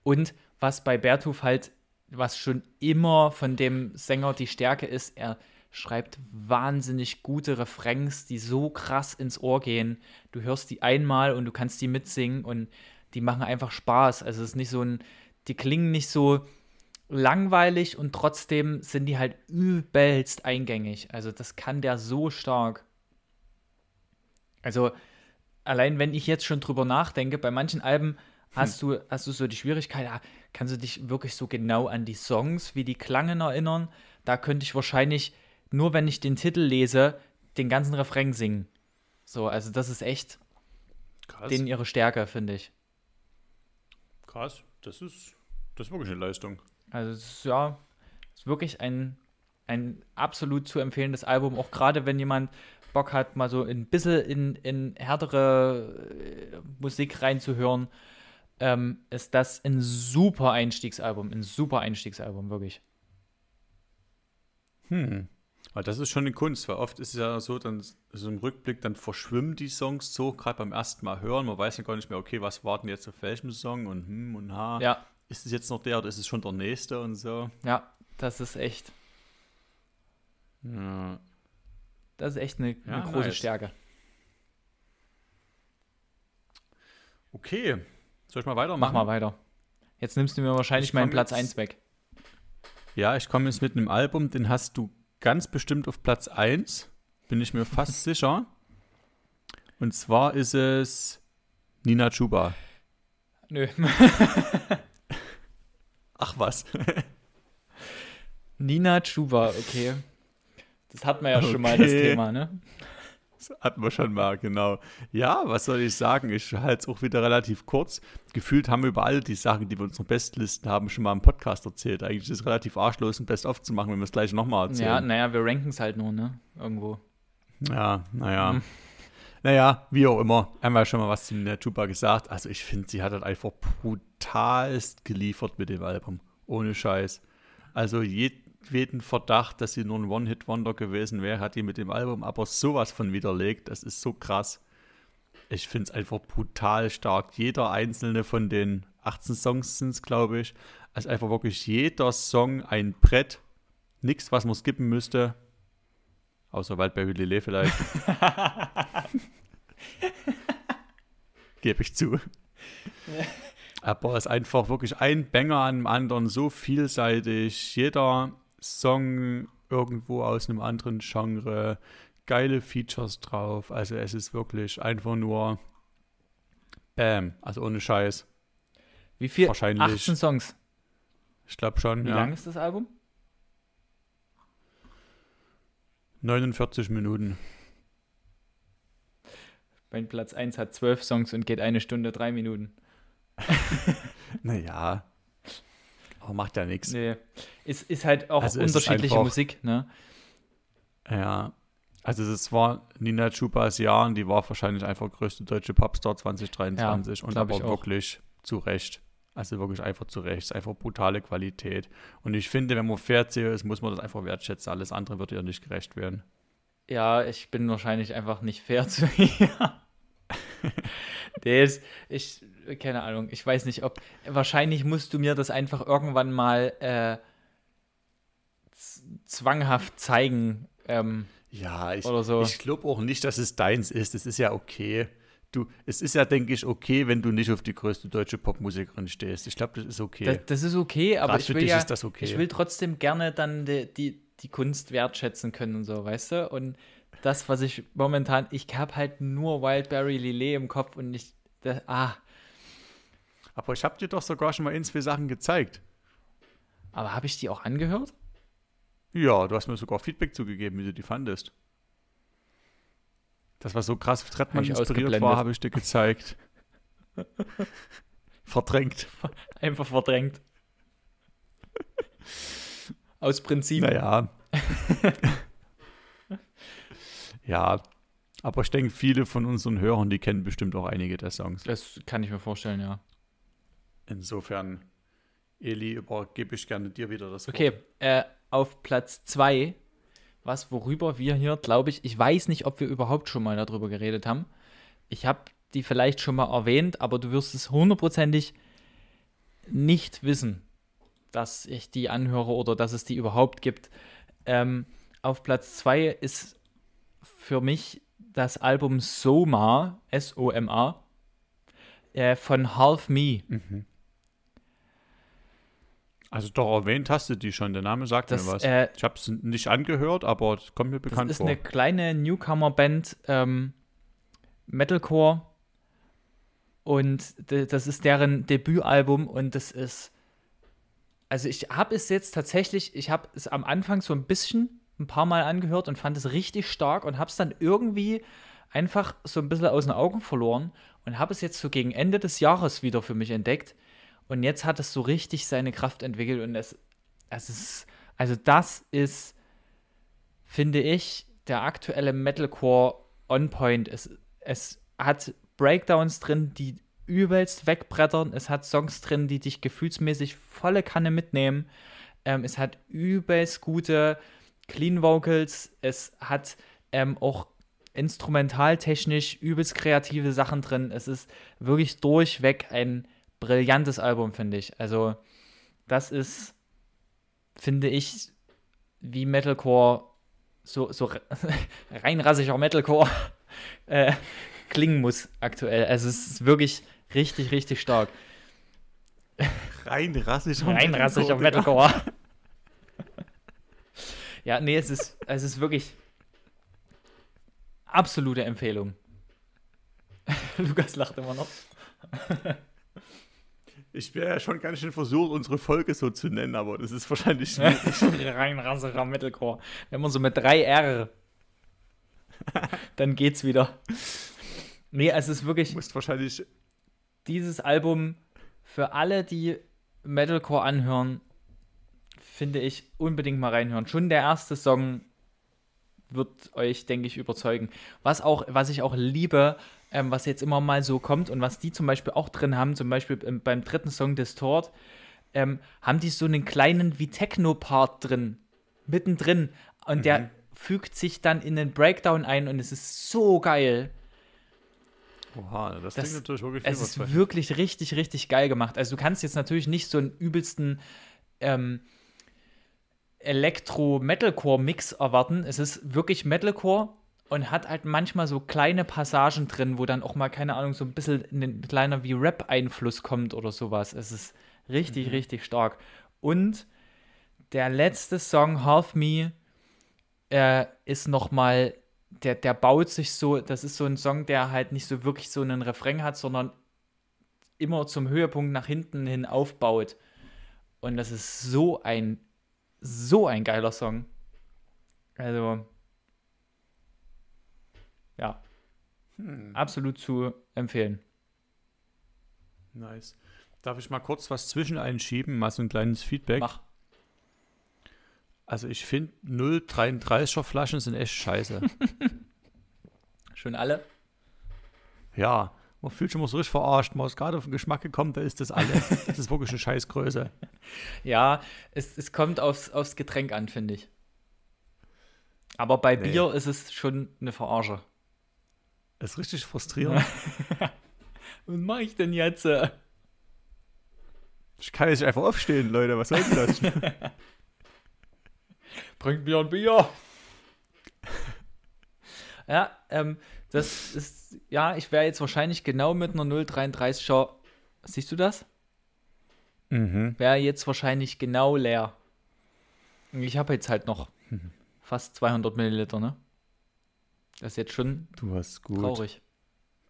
und was bei Bertuf halt, was schon immer von dem Sänger die Stärke ist, er schreibt wahnsinnig gute Refrains, die so krass ins Ohr gehen. Du hörst die einmal und du kannst die mitsingen und die machen einfach Spaß. Also es ist nicht so ein, die klingen nicht so langweilig und trotzdem sind die halt übelst eingängig. Also das kann der so stark. Also allein wenn ich jetzt schon drüber nachdenke, bei manchen Alben hast hm. du hast du so die Schwierigkeit, ja, kannst du dich wirklich so genau an die Songs, wie die klangen erinnern? Da könnte ich wahrscheinlich nur wenn ich den Titel lese, den ganzen Refrain singen. So, also das ist echt Krass. denen ihre Stärke, finde ich. Krass, das ist, das ist wirklich eine Leistung. Also es ist, ja, ist wirklich ein, ein absolut zu empfehlendes Album, auch gerade wenn jemand Bock hat, mal so ein bisschen in, in härtere äh, Musik reinzuhören, ähm, ist das ein super Einstiegsalbum, ein super Einstiegsalbum, wirklich. Hm. Aber das ist schon eine Kunst, weil oft ist es ja so, dann so im Rückblick, dann verschwimmen die Songs so, gerade beim ersten Mal hören. Man weiß ja gar nicht mehr, okay, was warten jetzt auf welchem Song und hm und ha. Ja. Ist es jetzt noch der oder ist es schon der nächste und so? Ja, das ist echt. Ja. Das ist echt eine, eine ja, große nice. Stärke. Okay. Soll ich mal weitermachen? Mach mal weiter. Jetzt nimmst du mir wahrscheinlich meinen Platz 1 weg. Ja, ich komme jetzt mit einem Album, den hast du ganz bestimmt auf Platz 1, bin ich mir fast sicher. Und zwar ist es Nina Chuba. Nö. Ach was. Nina Chuba, okay. Das hatten wir ja okay. schon mal, das Thema, ne? Das hatten wir schon mal, genau. Ja, was soll ich sagen? Ich halte es auch wieder relativ kurz. Gefühlt haben wir über alle die Sachen, die wir in unseren Bestlisten haben, schon mal im Podcast erzählt. Eigentlich ist es relativ arschlos, ein Best-of zu machen, wenn wir es gleich nochmal erzählen. Ja, naja, wir ranken es halt nur, ne? Irgendwo. Ja, naja. Hm. Naja, wie auch immer. Einmal schon mal was zu der Tuba gesagt. Also ich finde, sie hat halt einfach brutalst geliefert mit dem Album. Ohne Scheiß. Also je, jedweden Verdacht, dass sie nur ein One-Hit-Wonder gewesen wäre, hat die mit dem Album aber sowas von widerlegt. Das ist so krass. Ich finde es einfach brutal stark. Jeder einzelne von den 18 Songs sind es, glaube ich. Also einfach wirklich jeder Song ein Brett. Nichts, was man skippen müsste. Außer Waldberry Lillet vielleicht. Gebe ich zu. Aber es ist einfach wirklich ein Banger an dem anderen, so vielseitig. Jeder Song irgendwo aus einem anderen Genre, geile Features drauf. Also es ist wirklich einfach nur Bam, also ohne Scheiß. Wie viel? Wahrscheinlich. 18 Songs. Ich glaube schon. Wie ja. lang ist das Album? 49 Minuten. Mein Platz 1 hat 12 Songs und geht eine Stunde, drei Minuten. naja, aber macht ja nichts. Nee. Ist, ist halt auch also unterschiedliche einfach, Musik, ne? Ja. Also es war Nina Chupas Jahr und die war wahrscheinlich einfach größte deutsche Popstar 2023 ja, und aber wirklich zu Recht. Also wirklich einfach zu Recht. Es ist einfach brutale Qualität. Und ich finde, wenn man fair ist, muss man das einfach wertschätzen. Alles andere wird ja nicht gerecht werden. Ja, ich bin wahrscheinlich einfach nicht fair zu ihr. Der ist, ich, keine Ahnung, ich weiß nicht, ob, wahrscheinlich musst du mir das einfach irgendwann mal äh, zwanghaft zeigen. Ähm, ja, ich, so. ich glaube auch nicht, dass es deins ist. Es ist ja okay. Du, es ist ja, denke ich, okay, wenn du nicht auf die größte deutsche Popmusikerin stehst. Ich glaube, das ist okay. Das, das ist okay, aber Grad ich will ja, okay. ich will trotzdem gerne dann die, die, die Kunst wertschätzen können und so, weißt du? Und das, was ich momentan, ich habe halt nur Wildberry Lillet im Kopf und ich, das, ah. Aber ich habe dir doch sogar schon mal in zwei Sachen gezeigt. Aber habe ich die auch angehört? Ja, du hast mir sogar Feedback zugegeben, wie du die fandest. Das, was so krass Trettmann inspiriert war, habe ich dir gezeigt. verdrängt. Einfach verdrängt. Aus Prinzip. Naja. Ja, aber ich denke, viele von unseren Hörern, die kennen bestimmt auch einige der Songs. Das kann ich mir vorstellen, ja. Insofern, Eli, übergebe ich gerne dir wieder das Wort. Okay, äh, auf Platz 2, was worüber wir hier, glaube ich, ich weiß nicht, ob wir überhaupt schon mal darüber geredet haben. Ich habe die vielleicht schon mal erwähnt, aber du wirst es hundertprozentig nicht wissen, dass ich die anhöre oder dass es die überhaupt gibt. Ähm, auf Platz 2 ist für mich das Album Soma, S-O-M-A, äh, von Half Me. Mhm. Also doch erwähnt hast du die schon, der Name sagt das, mir was. Äh, ich habe es nicht angehört, aber es kommt mir bekannt vor. Das ist vor. eine kleine Newcomer-Band, ähm, Metalcore. Und das ist deren Debütalbum und das ist. Also ich habe es jetzt tatsächlich, ich habe es am Anfang so ein bisschen ein paar Mal angehört und fand es richtig stark und habe es dann irgendwie einfach so ein bisschen aus den Augen verloren und habe es jetzt so gegen Ende des Jahres wieder für mich entdeckt. Und jetzt hat es so richtig seine Kraft entwickelt und es, es ist, also das ist, finde ich, der aktuelle Metalcore on point. Es, es hat Breakdowns drin, die übelst wegbrettern. Es hat Songs drin, die dich gefühlsmäßig volle Kanne mitnehmen. Ähm, es hat übelst gute Clean Vocals. Es hat ähm, auch instrumentaltechnisch übelst kreative Sachen drin. Es ist wirklich durchweg ein brillantes Album, finde ich. Also, das ist, finde ich, wie Metalcore, so, so reinrassiger Metalcore äh, klingen muss aktuell. Also, es ist wirklich richtig, richtig stark. Reinrassiger Reinrassiger Metalcore. Ja, nee, es ist, es ist wirklich absolute Empfehlung. Lukas lacht immer noch. Ich wäre ja schon ganz schön versucht, unsere Folge so zu nennen, aber das ist wahrscheinlich schwierig. Rein rassiger Metalcore. Wenn man so mit 3 R, dann geht's wieder. Nee, es ist wirklich. Du musst wahrscheinlich. Dieses Album für alle, die Metalcore anhören, finde ich unbedingt mal reinhören. Schon der erste Song wird euch, denke ich, überzeugen. Was, auch, was ich auch liebe, ähm, was jetzt immer mal so kommt und was die zum Beispiel auch drin haben, zum Beispiel beim dritten Song Distort, ähm, haben die so einen kleinen wie Techno-Part drin, mittendrin. Und mhm. der fügt sich dann in den Breakdown ein und es ist so geil. Oha, das, das klingt natürlich wirklich Es ist wirklich richtig, richtig geil gemacht. Also du kannst jetzt natürlich nicht so einen übelsten ähm, Elektro-Metalcore-Mix erwarten. Es ist wirklich Metalcore und hat halt manchmal so kleine Passagen drin, wo dann auch mal, keine Ahnung, so ein bisschen ein kleiner wie Rap-Einfluss kommt oder sowas. Es ist richtig, mhm. richtig stark. Und der letzte Song, Half Me, äh, ist nochmal, der, der baut sich so, das ist so ein Song, der halt nicht so wirklich so einen Refrain hat, sondern immer zum Höhepunkt nach hinten hin aufbaut. Und das ist so ein so ein geiler Song. Also, ja. Hm. Absolut zu empfehlen. Nice. Darf ich mal kurz was zwischen einschieben? Mal so ein kleines Feedback. Mach. Also, ich finde 0,33er Flaschen sind echt scheiße. Schon alle? Ja, man fühlt sich immer so richtig verarscht. Man ist gerade auf den Geschmack gekommen, da ist das alle. das ist wirklich eine Scheißgröße. Ja, es, es kommt aufs, aufs Getränk an, finde ich. Aber bei nee. Bier ist es schon eine Verarsche. Das ist richtig frustrierend. Was mache ich denn jetzt? Ich kann jetzt einfach aufstehen, Leute. Was soll denn das? Bringt Bier und Bier. ja, ähm, das ist, ja, ich wäre jetzt wahrscheinlich genau mit einer 0,33er. Siehst du das? Mhm. Wäre jetzt wahrscheinlich genau leer. Ich habe jetzt halt noch mhm. fast 200 Milliliter, ne? Das ist jetzt schon du hast gut. traurig.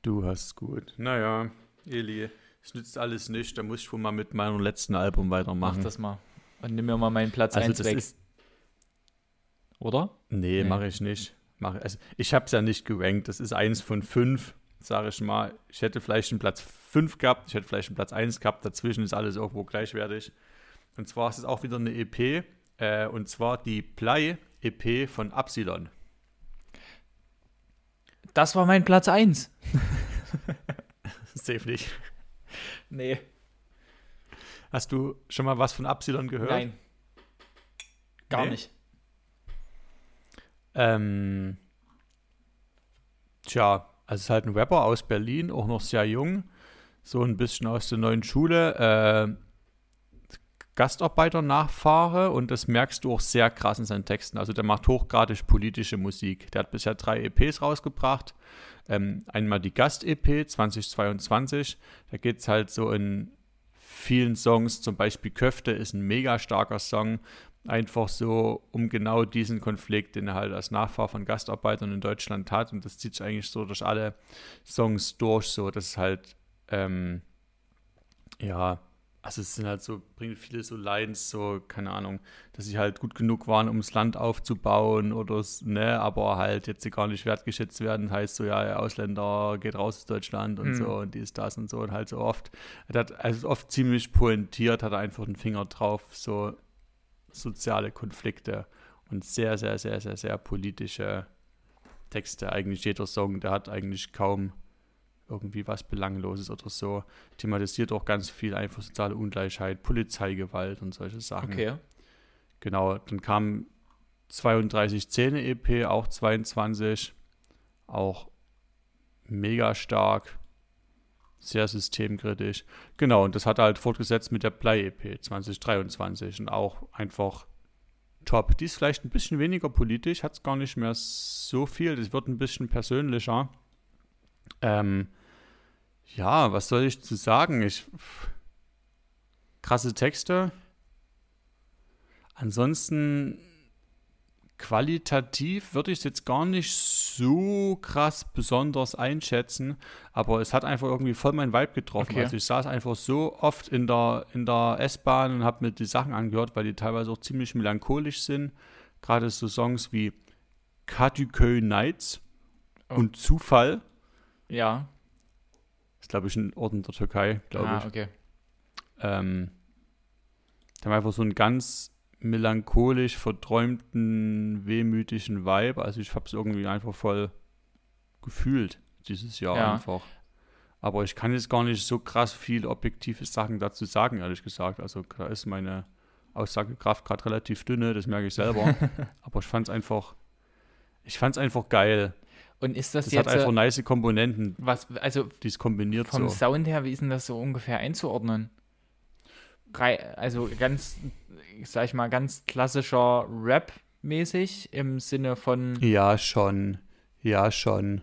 Du hast gut. Naja, Eli, es nützt alles nicht. Da muss ich wohl mal mit meinem letzten Album weitermachen. Mach das mal. Und nimm mir mal meinen Platz also 1 weg. Oder? Nee, nee. mache ich nicht. Mach, also ich habe es ja nicht gerankt. Das ist eins von fünf, sage ich mal. Ich hätte vielleicht einen Platz 5 gehabt, ich hätte vielleicht einen Platz 1 gehabt. Dazwischen ist alles irgendwo gleichwertig. Und zwar ist es auch wieder eine EP. Äh, und zwar die Play-EP von Absilon. Das war mein Platz 1. Safe nicht. Nee. Hast du schon mal was von Absilon gehört? Nein. Gar Nee? nicht. Ähm, tja, also es ist halt ein Rapper aus Berlin, auch noch sehr jung, so ein bisschen aus der neuen Schule, äh, Gastarbeiter-Nachfahre und das merkst du auch sehr krass in seinen Texten. Also der macht hochgradig politische Musik. Der hat bisher drei EPs rausgebracht. Ähm, einmal die Gast-EP 2022, da geht es halt so in vielen Songs, zum Beispiel Köfte ist ein mega starker Song, einfach so um genau diesen Konflikt, den er halt als Nachfahr von Gastarbeitern in Deutschland hat. Und das zieht sich eigentlich so durch alle Songs durch, so dass es halt, ähm, ja, also es sind halt so, bringen viele so Lines, so, keine Ahnung, dass sie halt gut genug waren, um das Land aufzubauen oder, ne, aber halt jetzt sie gar nicht wertgeschätzt werden, heißt so, ja, der Ausländer geht raus aus Deutschland und Mhm. so und dies, das und so und halt so oft, er hat also oft ziemlich pointiert, hat er einfach den Finger drauf, so soziale Konflikte und sehr, sehr, sehr, sehr, sehr politische Texte. Eigentlich jeder Song, der hat eigentlich kaum irgendwie was Belangloses oder so. Thematisiert auch ganz viel einfach soziale Ungleichheit, Polizeigewalt und solche Sachen. Okay. Genau, dann kam 32 Zähne EP, auch 22, auch mega stark, sehr systemkritisch. Genau, und das hat er halt fortgesetzt mit der Blei EP 2023 und auch einfach top. Die ist vielleicht ein bisschen weniger politisch, hat es gar nicht mehr so viel, das wird ein bisschen persönlicher. Ähm, ja, was soll ich zu sagen? Ich, krasse Texte. Ansonsten qualitativ würde ich es jetzt gar nicht so krass besonders einschätzen, aber es hat einfach irgendwie voll meinen Vibe getroffen. Okay. Also ich saß einfach so oft in der, in der S-Bahn und habe mir die Sachen angehört, weil die teilweise auch ziemlich melancholisch sind. Gerade so Songs wie Kadıköy Nights Oh. und Zufall. Ja. ist, glaube ich, ein Ort in der Türkei, glaube ah, ich. okay. Ähm, die haben einfach so einen ganz melancholisch verträumten, wehmütigen Vibe. Also ich habe es irgendwie einfach voll gefühlt dieses Jahr Ja. einfach. Aber ich kann jetzt gar nicht so krass viel objektive Sachen dazu sagen, ehrlich gesagt. Also da ist meine Aussagekraft gerade relativ dünne, das merke ich selber. Aber ich fand es einfach, ich fand es einfach geil. Und ist das, Das jetzt hat einfach äh, nice Komponenten, was, also die es kombiniert vom so. Sound her, wie ist denn das so ungefähr einzuordnen? Also ganz, sag ich mal, ganz klassischer Rap-mäßig im Sinne von, Ja, schon. Ja, schon.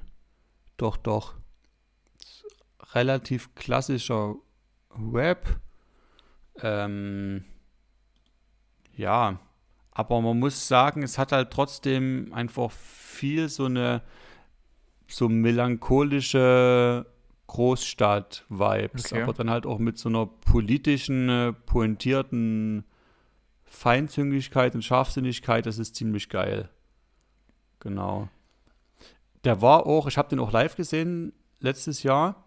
Doch, doch. Relativ klassischer Rap. Ähm, ja, aber man muss sagen, es hat halt trotzdem einfach viel so eine so melancholische Großstadt-Vibes, Okay. aber dann halt auch mit so einer politischen, äh, pointierten Feinzüngigkeit und Scharfsinnigkeit, das ist ziemlich geil. Genau. Der war auch, ich habe den auch live gesehen letztes Jahr.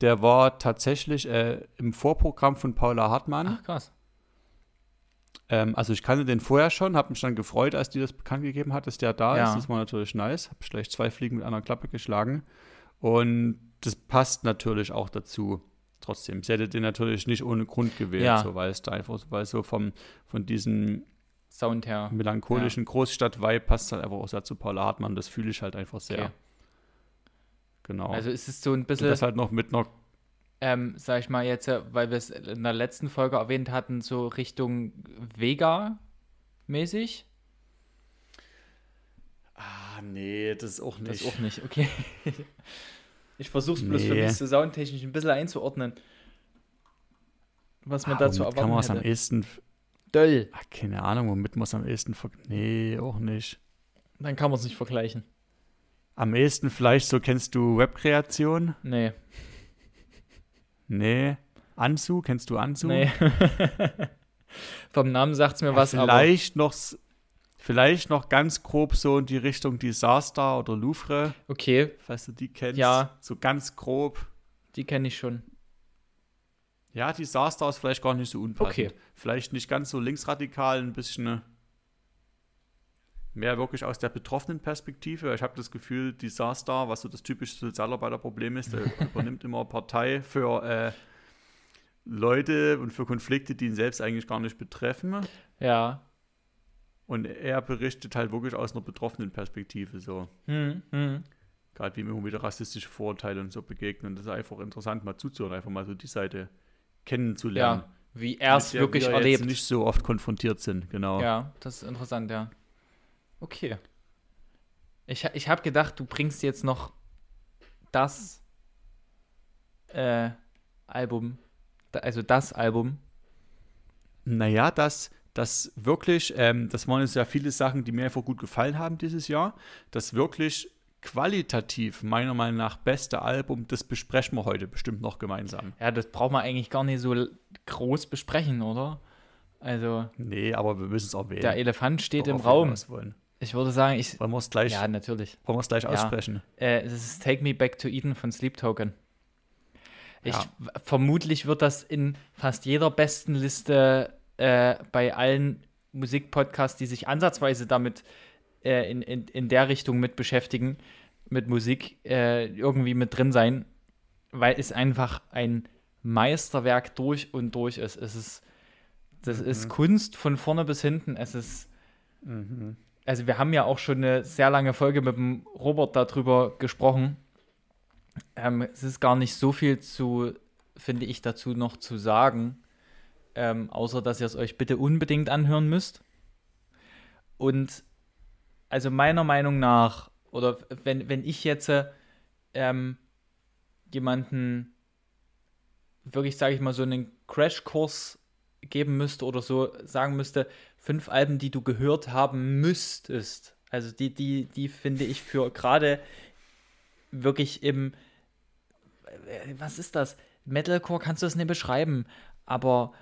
Der war tatsächlich äh, im Vorprogramm von Paula Hartmann. ach krass, Ähm, also ich kannte den vorher schon, habe mich dann gefreut, als die das bekannt gegeben hat, dass der da Ja. ist. Das war natürlich nice. Habe gleich zwei Fliegen mit einer Klappe geschlagen. Und das passt natürlich auch dazu. Trotzdem, sie hätte den natürlich nicht ohne Grund gewählt, Ja. so, weil es da einfach, weil so vom, von diesem Sound her. melancholischen Großstadt-Vibe passt halt einfach auch sehr zu Paula Hartmann. Das fühle ich halt einfach sehr. Okay. Genau. Also ist es so ein Und bisschen, das halt noch mit einer ähm, sag ich mal jetzt, äh, weil wir es in der letzten Folge erwähnt hatten, so Richtung Vega-mäßig? Ah, nee, das ist auch Das nicht. auch nicht, okay. Ich versuche es bloß für Nee. mich so soundtechnisch ein bisschen einzuordnen. Was man Ah, dazu womit kann erwarten man es am ehesten. Döll. Ach, keine Ahnung, womit man es am ehesten. Nee, auch nicht. Dann kann man es nicht vergleichen. Am ehesten vielleicht so kennst du Webkreation? Nee. Nee. Anzu, kennst du Anzu? Nee. Vom Namen sagt es mir Ja, was, aber. vielleicht noch vielleicht noch ganz grob so in die Richtung Disaster oder Louvre, Okay, falls du die kennst. Ja. So ganz grob. die kenne ich schon. Ja, Disaster ist vielleicht gar nicht so unpassend. Okay. Vielleicht nicht ganz so linksradikal, ein bisschen äh, mehr wirklich aus der betroffenen Perspektive. Ich habe das Gefühl, Disaster, was so das typische Sozialarbeiterproblem ist, der übernimmt immer Partei für äh, Leute und für Konflikte, die ihn selbst eigentlich gar nicht betreffen. Ja. Und er berichtet halt wirklich aus einer betroffenen Perspektive so. Hm, hm. Gerade wie ihm immer wieder rassistische Vorurteile und so begegnen. Und das ist einfach interessant, mal zuzuhören, einfach mal so die Seite kennenzulernen. Ja, wie er es wirklich wir erlebt. Jetzt nicht so oft konfrontiert sind, genau. Ja, das ist interessant, ja. Okay. Ich, ich habe gedacht, du bringst jetzt noch das äh, Album, also das Album. Naja, das, das wirklich, ähm, das waren jetzt ja viele Sachen, die mir einfach gut gefallen haben dieses Jahr. Das wirklich qualitativ, meiner Meinung nach, beste Album, das besprechen wir heute bestimmt noch gemeinsam. Ja, das braucht man eigentlich gar nicht so groß besprechen, oder? Also, Nee, aber wir müssen es erwähnen. der Elefant steht im worauf Raum. Ich würde sagen, ich. Wollen wir es gleich, Ja, natürlich. wollen wir es gleich Ja. aussprechen? Äh, es ist Take Me Back to Eden von Sleep Token. Ich, Ja. Vermutlich wird das in fast jeder besten Liste äh, bei allen Musikpodcasts, die sich ansatzweise damit äh, in, in, in der Richtung mit beschäftigen, mit Musik, äh, irgendwie mit drin sein, weil es einfach ein Meisterwerk durch und durch ist. Es ist, das ist Kunst von vorne bis hinten. Es ist also wir haben ja auch schon eine sehr lange Folge mit dem Robert darüber gesprochen. Ähm, es ist gar nicht so viel zu, finde ich, dazu noch zu sagen, ähm, außer dass ihr es euch bitte unbedingt anhören müsst. Und also meiner Meinung nach, oder wenn, wenn ich jetzt äh, ähm, jemanden wirklich, sage ich mal, so einen Crashkurs geben müsste oder so sagen müsste, fünf Alben, die du gehört haben müsstest. Also die, die, die finde ich für gerade wirklich im, äh, was ist das? Metalcore kannst du es nicht beschreiben, aber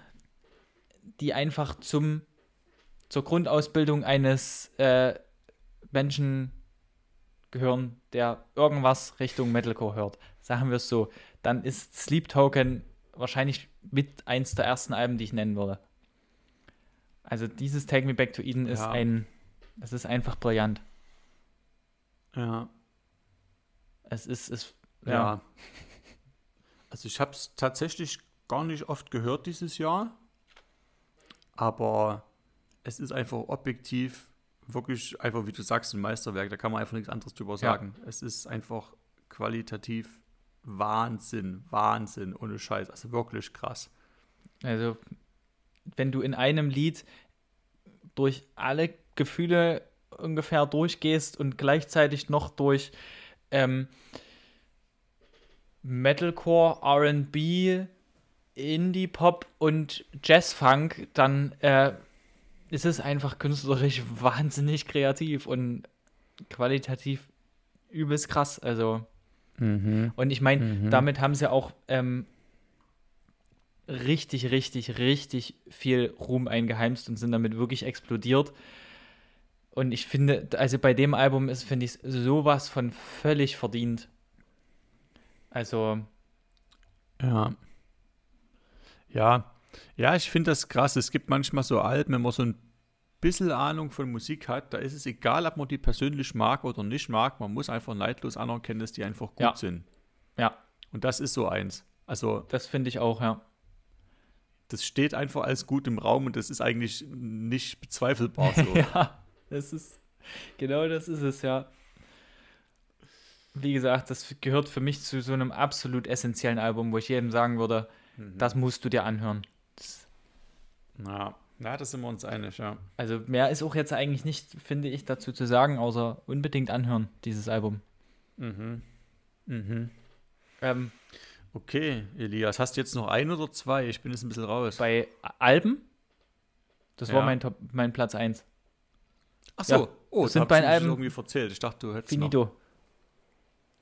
die einfach zum, zur Grundausbildung eines äh, Menschen gehören, der irgendwas Richtung Metalcore hört. Sagen wir es so. Dann ist Sleep Token wahrscheinlich mit eins der ersten Alben, die ich nennen würde. Also dieses Take Me Back to Eden ist Ja. ein, es ist einfach brillant. Ja. Es ist, es, Ja. ja. Also ich habe es tatsächlich gar nicht oft gehört dieses Jahr, aber es ist einfach objektiv wirklich einfach, wie du sagst, ein Meisterwerk. Da kann man einfach nichts anderes drüber sagen. Es ist einfach qualitativ Wahnsinn, Wahnsinn, ohne Scheiß. Also wirklich krass. Also, wenn du in einem Lied durch alle Gefühle ungefähr durchgehst und gleichzeitig noch durch ähm, Metalcore, RB, Indie-Pop und Jazz-Funk, dann äh, ist es einfach künstlerisch wahnsinnig kreativ und qualitativ übelst krass. Also, und ich meine, damit haben sie auch ähm, richtig, richtig, richtig viel Ruhm eingeheimst und sind damit wirklich explodiert. Und ich finde, also bei dem Album ist, finde ich, sowas von völlig verdient. Also, Ja. Ja. Ja, ich finde das krass. Es gibt manchmal so Alben, wenn man so ein bisschen Ahnung von Musik hat, da ist es egal, ob man die persönlich mag oder nicht mag. Man muss einfach neidlos anerkennen, dass die einfach gut Ja. sind. ja, Und das ist so eins. Also, das finde ich auch, ja. das steht einfach als gut im Raum und das ist eigentlich nicht bezweifelbar so. Ja, das ist, genau das ist es, ja. Wie gesagt, das gehört für mich zu so einem absolut essentiellen Album, wo ich jedem sagen würde, das musst du dir anhören. Das, Na, na, da sind wir uns einig, ja. also mehr ist auch jetzt eigentlich nicht, finde ich, dazu zu sagen, außer unbedingt anhören, dieses Album. Mhm. Mhm. Ähm, Okay, Elias, hast du jetzt noch ein oder zwei? Ich bin jetzt ein bisschen raus. bei Alben, das war Ja. mein, Top, mein Platz 1. Ach so, Ja, oh, das da sind bei Alben- irgendwie verzählt. Ich dachte, du hättest noch. Finito.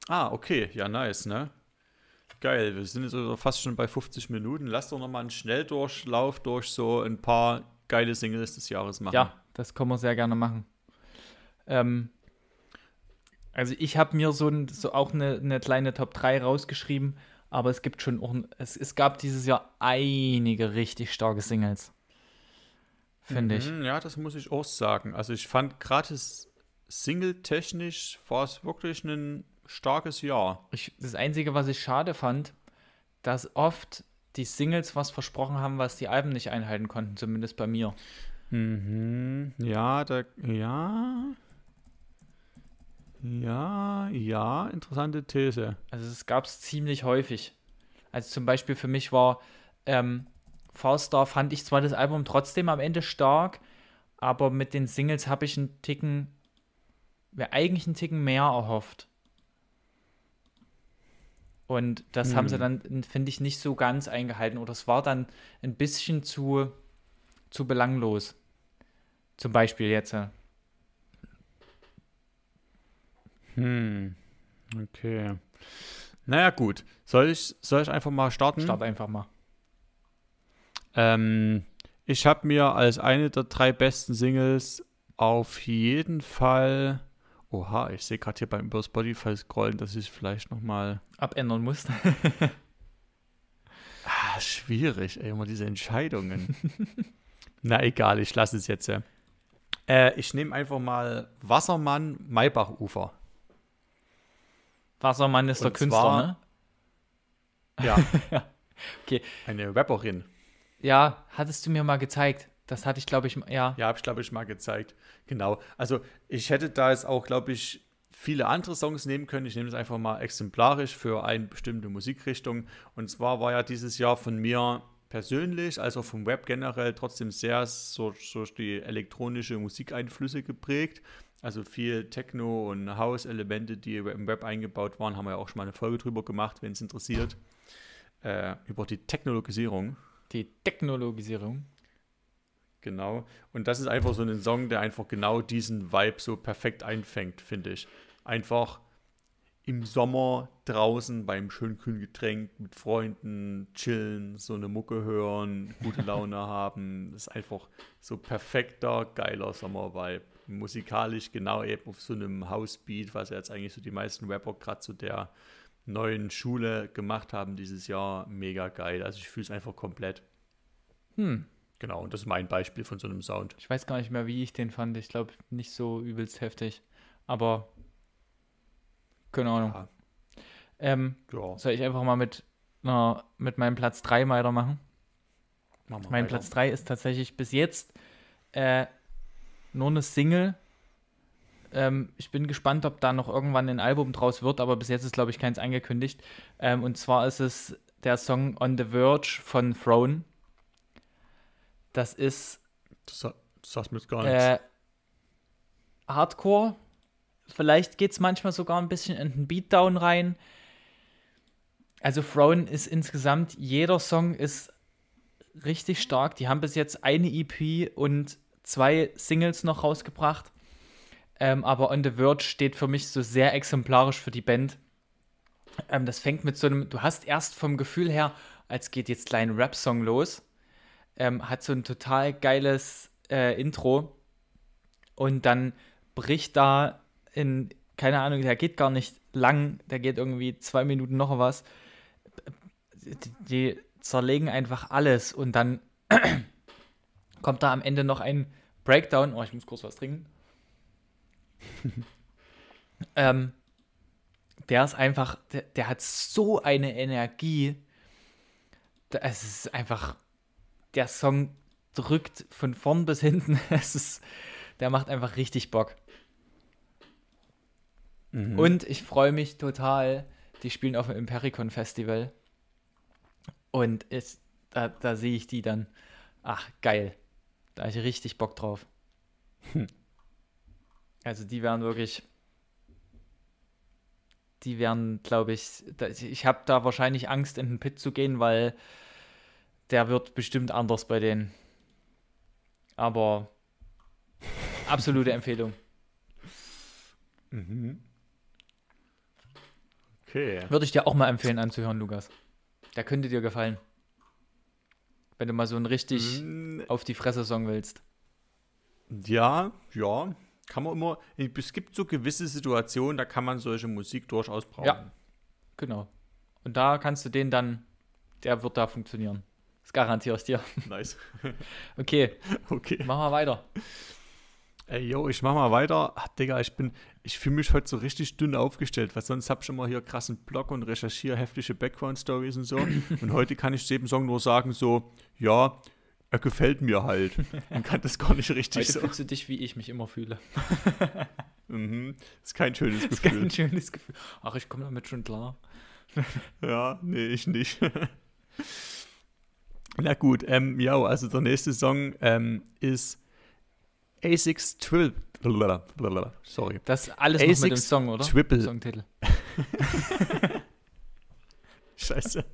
Ah, okay, ja, nice, ne? Geil, wir sind jetzt also fast schon bei 50 Minuten. Lass doch noch mal einen Schnelldurchlauf durch so ein paar geile Singles des Jahres machen. Ja, das können wir sehr gerne machen. Ähm, also ich habe mir so, ein, so auch eine, eine kleine Top 3 rausgeschrieben, aber es gibt schon auch, es, es gab dieses Jahr einige richtig starke Singles. Finde ich. Mhm, Ja, das muss ich auch sagen. Also ich fand gerade Single-technisch war es wirklich ein starkes Jahr. ich. Das Einzige, was ich schade fand, dass oft die Singles was versprochen haben, was die Alben nicht einhalten konnten, zumindest bei mir. Mhm. Ja, da, ja. Ja, ja, interessante These. Also es gab es ziemlich häufig. Also zum Beispiel für mich war ähm, Farstar fand ich zwar das Album trotzdem am Ende stark, aber mit den Singles habe ich einen Ticken, wäre eigentlich einen Ticken mehr erhofft. Und das hm. haben sie hm. dann, finde ich, nicht so ganz eingehalten. Oder es war dann ein bisschen zu, zu belanglos. Zum Beispiel jetzt. Hm. Okay. Naja, gut. Soll ich, soll ich einfach mal starten? Start einfach mal. Ähm, ich habe mir als eine der drei besten Singles auf jeden Fall. Oha, ich sehe gerade hier beim über Spotify scrollen, dass ich vielleicht nochmal abändern muss. ah, schwierig, ey, immer diese Entscheidungen. Na egal, ich lasse es jetzt. Äh, ich nehme einfach mal Wassermann Maybachufer. Wassermann ist Und der Künstler, zwar, ne? Ja. okay. Eine Rapperin. Ja, hattest du mir mal gezeigt. Das hatte ich, glaube ich, ja. Ja, habe ich, glaube ich, mal gezeigt. Genau. Also, ich hätte da jetzt auch, glaube ich, viele andere Songs nehmen können. Ich nehme es einfach mal exemplarisch für eine bestimmte Musikrichtung. Und zwar war ja dieses Jahr von mir persönlich, also vom Web generell, trotzdem sehr so, so die elektronische Musikeinflüsse geprägt. Also viel Techno- und House-Elemente, die im Web eingebaut waren, haben wir ja auch schon mal eine Folge drüber gemacht, wenn es interessiert. Äh, über die Technologisierung die Technologisierung. Genau. Und das ist einfach so ein Song, der einfach genau diesen Vibe so perfekt einfängt, finde ich. Einfach im Sommer draußen beim schönen kühlen Getränk mit Freunden chillen, so eine Mucke hören, gute Laune haben. Das ist einfach so perfekter, geiler Sommervibe. Musikalisch genau eben auf so einem Housebeat, was jetzt eigentlich so die meisten Rapper gerade zu der neuen Schule gemacht haben dieses Jahr, mega geil. Also ich fühle es einfach komplett. Hm. Genau, und das ist mein Beispiel von so einem Sound. Ich weiß gar nicht mehr, wie ich den fand. Ich glaube, nicht so übelst heftig. Aber keine Ahnung. Ja. Ähm, ja. Soll ich einfach mal mit, na, mit meinem Platz 3 weitermachen? Mach mal mein weiter. Platz 3 ist tatsächlich bis jetzt äh, nur eine Single ähm, ich bin gespannt, ob da noch irgendwann ein Album draus wird, aber bis jetzt ist, glaube ich, keins angekündigt. Ähm, und zwar ist es der Song On the Verge von Throne. Das ist. Das, das sagt mir jetzt gar nichts. Äh, Hardcore. Vielleicht geht es manchmal sogar ein bisschen in den Beatdown rein. Also Throne ist insgesamt, jeder Song ist richtig stark. Die haben bis jetzt eine EP und zwei Singles noch rausgebracht. Ähm, aber On the Verge steht für mich so sehr exemplarisch für die Band. Ähm, das fängt mit so einem, du hast erst vom Gefühl her, als geht jetzt klein Rap-Song los, ähm, hat so ein total geiles äh, Intro und dann bricht da in, keine Ahnung, der geht gar nicht lang, der geht irgendwie zwei Minuten noch was. Die, zerlegen einfach alles und dann kommt da am Ende noch ein Breakdown. Oh, ich muss kurz was trinken. ähm, der ist einfach, der, der, hat so eine Energie. Es ist einfach, der Song drückt von vorn bis hinten. Es ist, der macht einfach richtig Bock. Mhm. Und ich freue mich total. Die spielen auf dem Impericon Festival. Und ist, da, da sehe ich die dann. Ach, geil. Da habe ich richtig Bock drauf. Hm. Also die werden wirklich, die werden, glaube ich, ich habe da wahrscheinlich Angst, in den Pit zu gehen, weil der wird bestimmt anders bei denen. Aber absolute Empfehlung. Mhm. Okay. Würde ich dir auch mal empfehlen anzuhören, Lukas. Der könnte dir gefallen. Wenn du mal so einen richtig mm. auf die Fresse Song willst. Ja, ja kann man immer, es gibt so gewisse Situationen, da kann man solche Musik durchaus brauchen. Ja, genau. Und da kannst du den dann, der wird da funktionieren. Das garantiere ich dir. Nice. okay. Okay. Machen wir weiter. Ey, yo, ich mach mal weiter. Ach, Digga, ich bin, ich fühle mich heute so richtig dünn aufgestellt, weil sonst hab ich immer hier krassen Blog und recherchiere heftige Background-Stories und so. und heute kann ich zu jedem Song nur sagen, so, ja, er gefällt mir halt. Man kann das gar nicht richtig Heute so. fühlst du dich, wie ich mich immer fühle. Mhm. Ist kein schönes Das ist Gefühl. kein schönes Gefühl. Ach, ich komme damit schon klar. Ja, nee, ich nicht. Na gut, ähm, ja, also der nächste Song ähm, ist A6 Triple. Blablabla. Sorry. Das alles noch mit dem A6 Song, oder? Triple. Songtitel. Scheiße.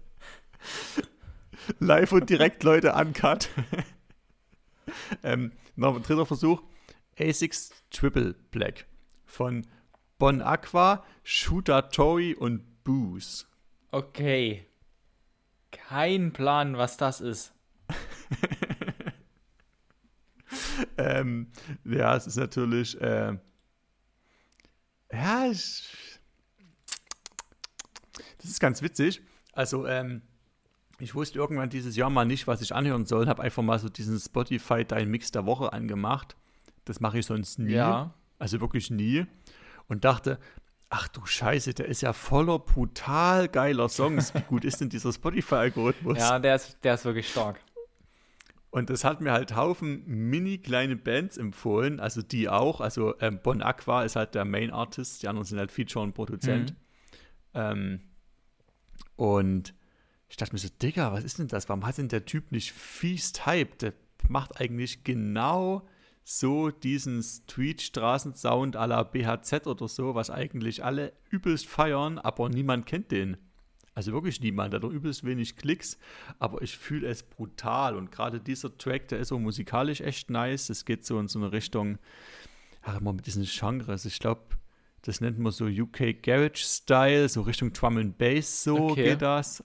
Live und direkt Leute uncut. ähm, noch ein dritter Versuch. A6 Triple Black von Bon Aqua, Shooter Tory und Booze. Okay. Kein Plan, was das ist. Ähm, ja, es ist natürlich. Äh, ja, ich, das ist ganz witzig. Also, ähm, ich wusste irgendwann dieses Jahr mal nicht, was ich anhören soll. Habe einfach mal so diesen Spotify Dein Mix der Woche angemacht. Das mache ich sonst nie. Ja. Also wirklich nie. Und dachte, ach du Scheiße, der ist ja voller brutal geiler Songs. Wie gut ist denn dieser Spotify-Algorithmus? Ja, der ist, der ist wirklich stark. Und das hat mir halt Haufen mini kleine Bands empfohlen, also die auch. Also ähm, Bon Aqua ist halt der Main Artist, die anderen sind halt Feature und Produzent. Mhm. Ähm, und ich dachte mir so, Digga, was ist denn das? Warum hat denn der Typ nicht fies Hype? Der macht eigentlich genau so diesen Street-Straßensound à la BHZ oder so, was eigentlich alle übelst feiern, aber niemand kennt den. Also wirklich niemand, der hat übelst wenig Klicks, aber ich fühle es brutal. Und gerade dieser Track, der ist so musikalisch echt nice. Es geht so in so eine Richtung, ach, immer mit diesen Genres. Ich glaube, das nennt man so UK Garage Style, so Richtung Drum and Bass, so Okay. geht das.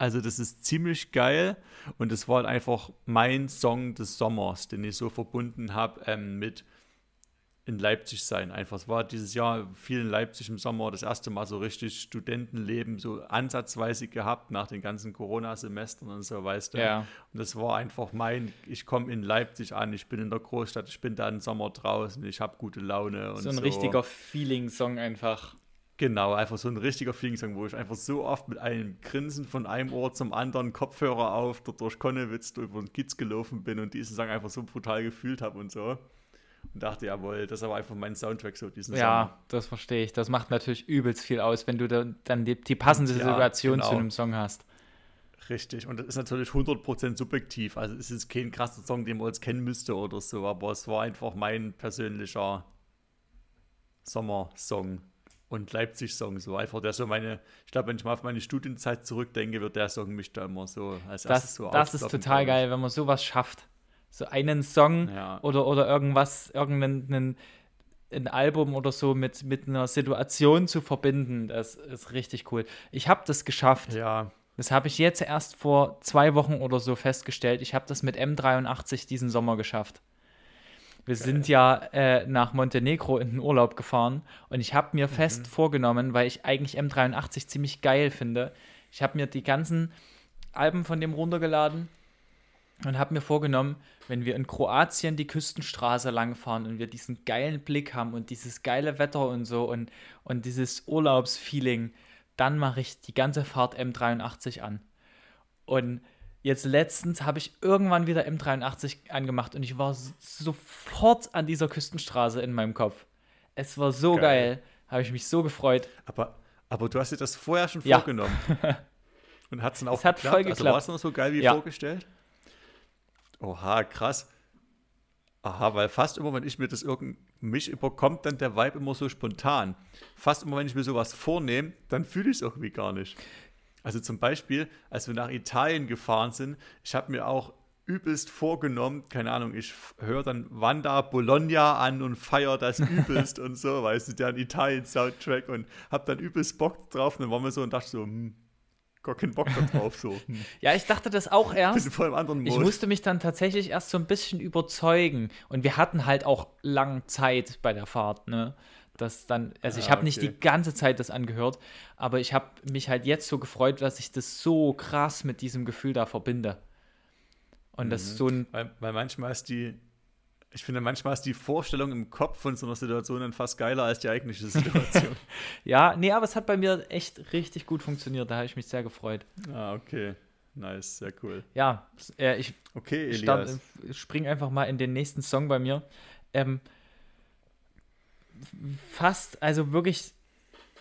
Also, das ist ziemlich geil. Und es war halt einfach mein Song des Sommers, den ich so verbunden habe ähm, mit in Leipzig sein. Einfach, es war dieses Jahr viel in Leipzig im Sommer, das erste Mal so richtig Studentenleben so ansatzweise gehabt nach den ganzen Corona-Semestern und so, weißt du. Ja. Und das war einfach mein, ich komme in Leipzig an, ich bin in der Großstadt, ich bin da im Sommer draußen, ich habe gute Laune. Und So ein richtiger Feeling-Song einfach. Genau, einfach so ein richtiger Feeling-Song, wo ich einfach so oft mit einem Grinsen von einem Ohr zum anderen, Kopfhörer auf, dort durch Konnewitz über den Kiez gelaufen bin und diesen Song einfach so brutal gefühlt habe und so. Und dachte, jawohl, das ist aber einfach mein Soundtrack so, diesen Ja, das verstehe ich. Das macht natürlich übelst viel aus, wenn du da, dann die, die passende Ja, Situation zu genau. einem Song hast. Song. Richtig, und das ist natürlich 100% subjektiv. Also es ist kein krasser Song, den man jetzt kennen müsste oder so, aber es war einfach mein persönlicher Sommersong und Leipzig-Song. So einfach der so meine, ich glaube, wenn ich mal auf meine Studienzeit zurückdenke, wird der Song mich da immer so als erstes Das, so das ist total geil, wenn man sowas schafft. So einen Song Ja. oder, oder irgendwas, irgendein ein Album oder so mit, mit einer Situation zu verbinden, das ist richtig cool. Ich habe das geschafft. Ja, Das habe ich jetzt erst vor zwei Wochen oder so festgestellt. Ich habe das mit M83 diesen Sommer geschafft. Wir sind ja äh, nach Montenegro in den Urlaub gefahren und ich habe mir fest vorgenommen, weil ich eigentlich M83 ziemlich geil finde. Ich habe mir die ganzen Alben von dem runtergeladen und habe mir vorgenommen, wenn wir in Kroatien die Küstenstraße langfahren und wir diesen geilen Blick haben und dieses geile Wetter und so und, und dieses Urlaubsfeeling, dann mache ich die ganze Fahrt M83 an. Und jetzt letztens habe ich irgendwann wieder M83 angemacht und ich war s- sofort an dieser Küstenstraße in meinem Kopf. Es war so geil, Geil. habe ich mich so gefreut. aber, aber du hast dir das vorher schon Ja. vorgenommen. Und hat es dann auch Es hat voll Also geklappt. war es noch so geil wie Ja. vorgestellt? Oha, krass. Aha, weil fast immer, wenn ich mir das irgend mich überkommt, dann der Vibe immer so spontan. Fast immer, wenn ich mir sowas vornehme, dann fühle ich es irgendwie gar nicht. Also zum Beispiel, als wir nach Italien gefahren sind, ich habe mir auch übelst vorgenommen, keine Ahnung, ich höre dann Wanda Bologna an und feiere das übelst und so, weißt du, der Italien-Soundtrack und habe dann übelst Bock drauf und dann waren wir so und dachte so, hm, gar keinen Bock drauf, so. Hm. Ja, ich dachte das auch erst. Bisschen voll im anderen Ich Modus. musste mich dann tatsächlich erst so ein bisschen überzeugen. Und wir hatten halt auch lang Zeit bei der Fahrt, ne? Das dann, also ich Ah, habe nicht okay. die ganze Zeit das angehört, aber ich habe mich halt jetzt so gefreut, dass ich das so krass mit diesem Gefühl da verbinde. Und das ist so ein, Weil, weil manchmal ist die, Ich finde, manchmal ist die Vorstellung im Kopf von so einer Situation dann fast geiler als die eigentliche Situation. ja, nee, aber es hat bei mir echt richtig gut funktioniert. Da habe ich mich sehr gefreut. ah, okay. Nice, sehr cool. Ja, äh, ich Okay, start, Elias. spring einfach mal in den nächsten Song bei mir. Ähm, fast, also wirklich,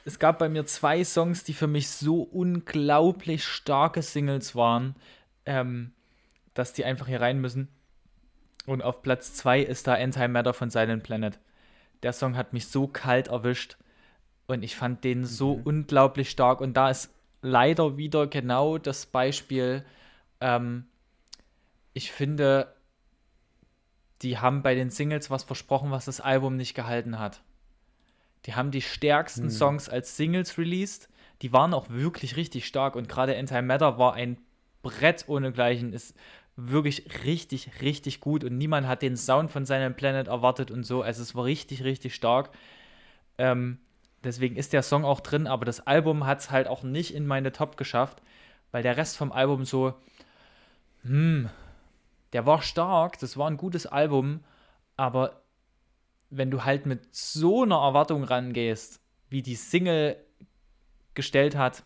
es gab bei mir zwei Songs, die für mich so unglaublich starke Singles waren, ähm, dass die einfach hier rein müssen. Und auf Platz zwei ist da Antimatter von Silent Planet. Der Song hat mich so kalt erwischt und ich fand den so Mhm. unglaublich stark. Und da ist leider wieder genau das Beispiel, ähm, ich finde, die haben bei den Singles was versprochen, was das Album nicht gehalten hat. Die haben die stärksten Hm. Songs als Singles released. Die waren auch wirklich richtig stark und gerade Antimatter war ein Brett ohnegleichen. Ist wirklich richtig, richtig gut und niemand hat den Sound von seinem Planet erwartet und so. Also es war richtig, richtig stark. Ähm, deswegen ist der Song auch drin, aber das Album hat es halt auch nicht in meine Top geschafft, weil der Rest vom Album so, hm, der war stark, das war ein gutes Album, aber wenn du halt mit so einer Erwartung rangehst, wie die Single gestellt hat,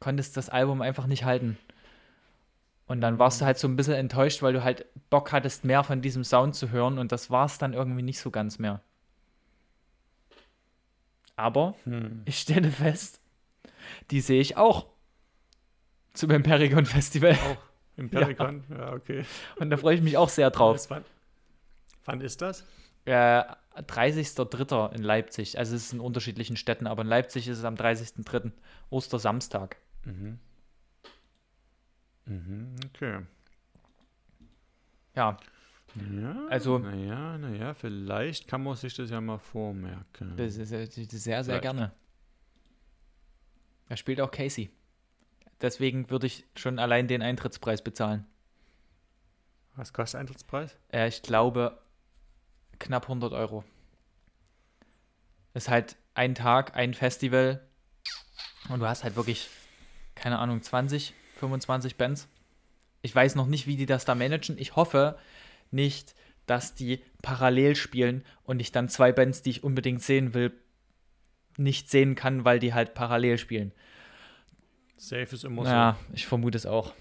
konntest das Album einfach nicht halten. Und dann warst du halt so ein bisschen enttäuscht, weil du halt Bock hattest, mehr von diesem Sound zu hören und das war es dann irgendwie nicht so ganz mehr. Aber Hm. ich stelle fest, die sehe ich auch zum Empirigon Festival. Auch im Perikon? Ja, okay. Und da freue ich mich auch sehr drauf. Wann, wann ist das? Äh, 30.03. in Leipzig. Also es ist in unterschiedlichen Städten, aber in Leipzig ist es am 30.03. Ostersamstag. Mhm. Mhm, okay. Ja, Ja, Also- Naja, naja, vielleicht kann man sich das ja mal vormerken. das ist äh, sehr, sehr Vielleicht. gerne. Er spielt auch Casey. Deswegen würde ich schon allein den Eintrittspreis bezahlen. Was kostet Eintrittspreis? Äh, ich glaube knapp 100 Euro. Ist halt ein Tag, ein Festival und du hast halt wirklich, keine Ahnung, 20, 25 Bands. Ich weiß noch nicht, wie die das da managen. Ich hoffe nicht, dass die parallel spielen und ich dann zwei Bands, die ich unbedingt sehen will, nicht sehen kann, weil die halt parallel spielen. Safe ist immer Ja, ich vermute es auch.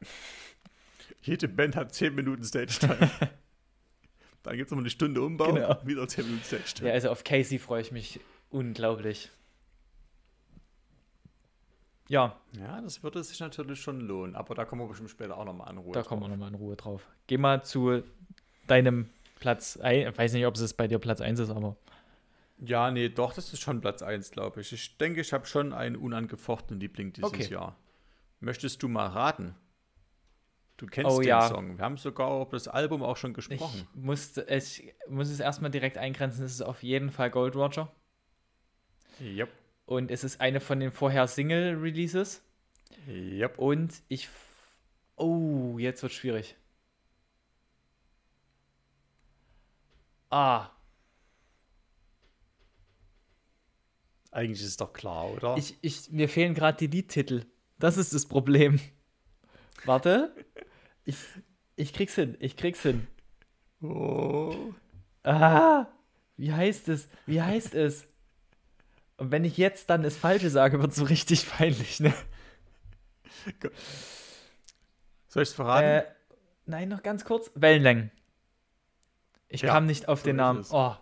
so. Jede Band hat 10 Minuten Stage-Time. Dann gibt es nochmal eine Stunde Umbau, Genau. wieder 10 Minuten Stage-Time. Ja, also auf Casey freue ich mich unglaublich. Ja, Ja, das würde sich natürlich schon lohnen, aber da kommen wir bestimmt später auch nochmal an Ruhe. Da drauf. kommen wir nochmal in Ruhe drauf. Geh mal zu deinem Platz 1. Ich weiß nicht, ob es bei dir Platz 1 ist, aber Ja, nee, doch, das ist schon Platz 1, glaube ich. Ich denke, ich habe schon einen unangefochtenen Liebling dieses Okay. Jahr. Möchtest du mal raten? Du kennst Oh, den ja. Song. Wir haben sogar über das Album auch schon ich gesprochen. muss, ich muss es erstmal direkt eingrenzen. Es ist auf jeden Fall Gold Roger. Yep. Und es ist eine von den vorher Single-Releases. Yep. Und ich. Oh, jetzt wird schwierig. Ah, Eigentlich ist es doch klar, oder? ich, ich, mir fehlen gerade die Liedtitel. Das ist das Problem. Warte. Ich, ich krieg's hin. Ich krieg's hin. oh. Ah, wie heißt es? Wie heißt es? Und wenn ich jetzt dann das Falsche sage, wird so richtig peinlich, ne? Soll ich es verraten? Äh, nein, noch ganz kurz. Wellenlängen. Ich Ja, kam nicht auf so den Namen. Oh,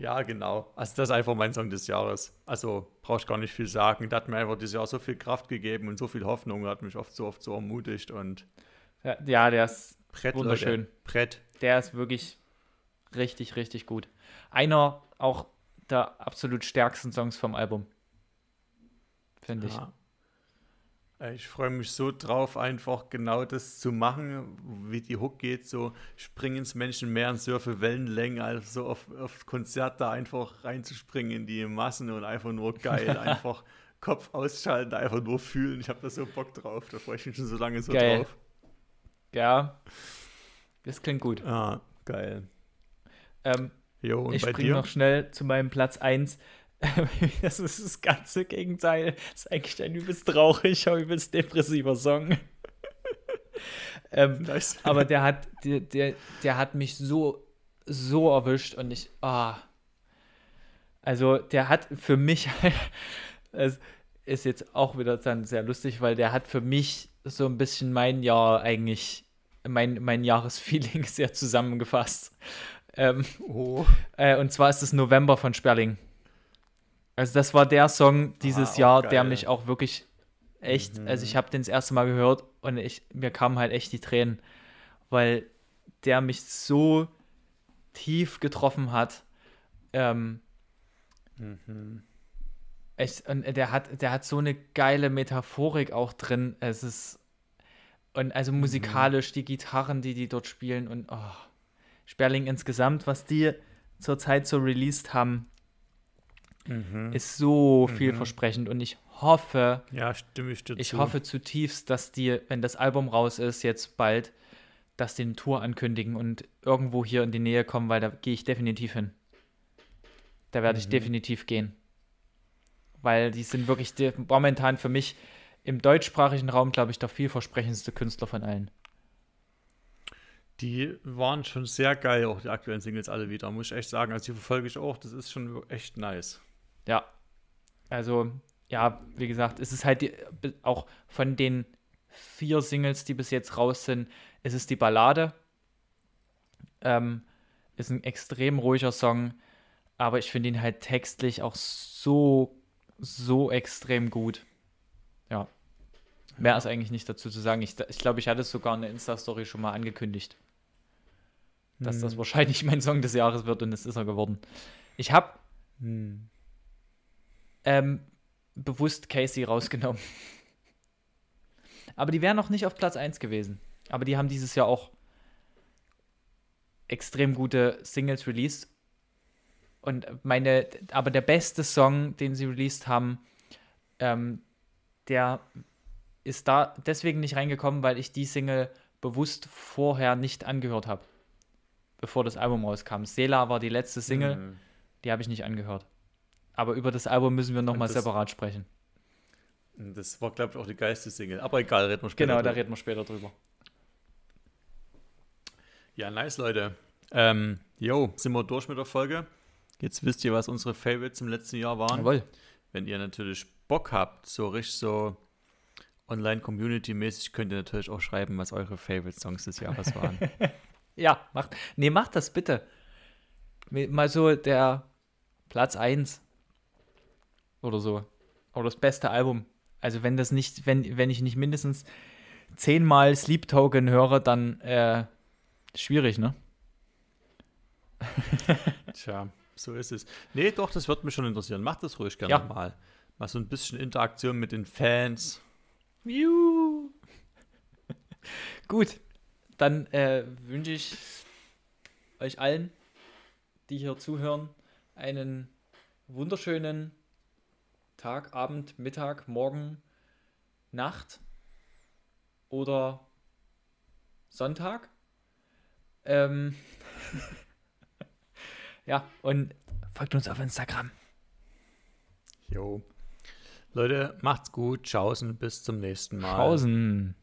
ja, genau. Also das ist einfach mein Song des Jahres. Also brauche ich gar nicht viel sagen. Der hat mir einfach dieses Jahr so viel Kraft gegeben und so viel Hoffnung, hat mich oft so oft so ermutigt und ja, ja, der ist, Brett, Wunderschön. Leute. Brett. der ist wirklich richtig, richtig gut. Einer auch der absolut stärksten Songs vom Album. Finde ich. Ja. Äh, Ich freue mich so drauf, einfach genau das zu machen, wie die Hook geht, so springen ins Menschenmeer und surfe Wellenlängen, also so auf, auf Konzerte einfach reinzuspringen in die Massen und einfach nur geil, einfach Kopf ausschalten, einfach nur fühlen. Ich habe da so Bock drauf, da freue ich mich schon so lange so Geil. drauf. Ja, das klingt gut. Ah, geil. Ähm, Jo, und ich springe noch schnell zu meinem Platz 1. Das ist das ganze Gegenteil. Das ist eigentlich ein übelst trauriger, übelst depressiver Song. ähm, nice. Aber der hat, der, der, der hat mich so, so erwischt und ich, ah. Also der hat für mich, es ist jetzt auch wieder dann sehr lustig, weil der hat für mich so ein bisschen mein Jahr eigentlich, mein, mein Jahresfeeling sehr zusammengefasst. Ähm, oh. äh, und zwar ist es November von Sperling. Also das war der Song dieses ah, Jahr, geil. der mich auch wirklich echt, mhm. also ich habe den das erste Mal gehört und ich, mir kamen halt echt die Tränen, weil der mich so tief getroffen hat. Ähm, mhm. echt, und der hat, der hat so eine geile Metaphorik auch drin. Es ist und also mhm. musikalisch mhm. die Gitarren, die die dort spielen und oh, Sperling insgesamt, was die zurzeit so released haben, mhm. ist so mhm. vielversprechend und ich hoffe, ja, stimme ich dir Ich zu. hoffe zutiefst, dass die, wenn das Album raus ist, jetzt bald, dass die eine Tour ankündigen und irgendwo hier in die Nähe kommen, weil da gehe ich definitiv hin. Da werde mhm. ich definitiv gehen. Weil die sind wirklich die, momentan für mich im deutschsprachigen Raum, glaube ich, der vielversprechendste Künstler von allen. Die waren schon sehr geil, auch die aktuellen Singles alle wieder, muss ich echt sagen. Also die verfolge ich auch, das ist schon echt nice. Ja. Also, ja, wie gesagt, es ist halt die, auch von den vier Singles, die bis jetzt raus sind, ist es die Ballade. Ähm, ist ein extrem ruhiger Song, aber ich finde ihn halt textlich auch so, so extrem gut. Ja. Mehr ist eigentlich nicht dazu zu sagen. Ich, ich glaube, ich hatte es sogar in der Insta-Story schon mal angekündigt, dass hm. das wahrscheinlich mein Song des Jahres wird und es ist er geworden. Ich habe hm ähm, bewusst Casey rausgenommen. Aber die wären noch nicht auf Platz 1 gewesen. Aber die haben dieses Jahr auch extrem gute Singles released. Und meine, aber der beste Song, den sie released haben, ähm, der ist da deswegen nicht reingekommen, weil ich die Single bewusst vorher nicht angehört habe, bevor das Album rauskam. Sela war die letzte Single, mhm. die habe ich nicht angehört. Aber über das Album müssen wir nochmal separat sprechen. Das war, glaube ich, auch die geilste Single. Aber egal, reden wir später Genau, drüber. da reden wir später drüber. Ja, nice, Leute. Ähm, jo, sind wir durch mit der Folge. Jetzt wisst ihr, was unsere Favorites im letzten Jahr waren. Jawohl. Wenn ihr natürlich Bock habt, so richtig so online-community-mäßig, könnt ihr natürlich auch schreiben, was eure Favorite-Songs des Jahres waren. ja, macht, nee, macht das bitte. Mal so der Platz 1 oder so. Oder das beste Album. Also wenn das nicht, wenn, wenn ich nicht mindestens zehnmal Sleep Token höre, dann äh, schwierig, ne? Tja, so ist es. Nee, doch, das wird mich schon interessieren. Mach das ruhig gerne ja. mal. Mal so ein bisschen Interaktion mit den Fans. Juhu. Gut, dann äh, wünsche ich euch allen, die hier zuhören, einen wunderschönen Tag, Abend, Mittag, Morgen, Nacht oder Sonntag. Ähm ja, und folgt uns auf Instagram. Jo. Leute, macht's gut. Tschaußen. Bis zum nächsten Mal. Tschaußen.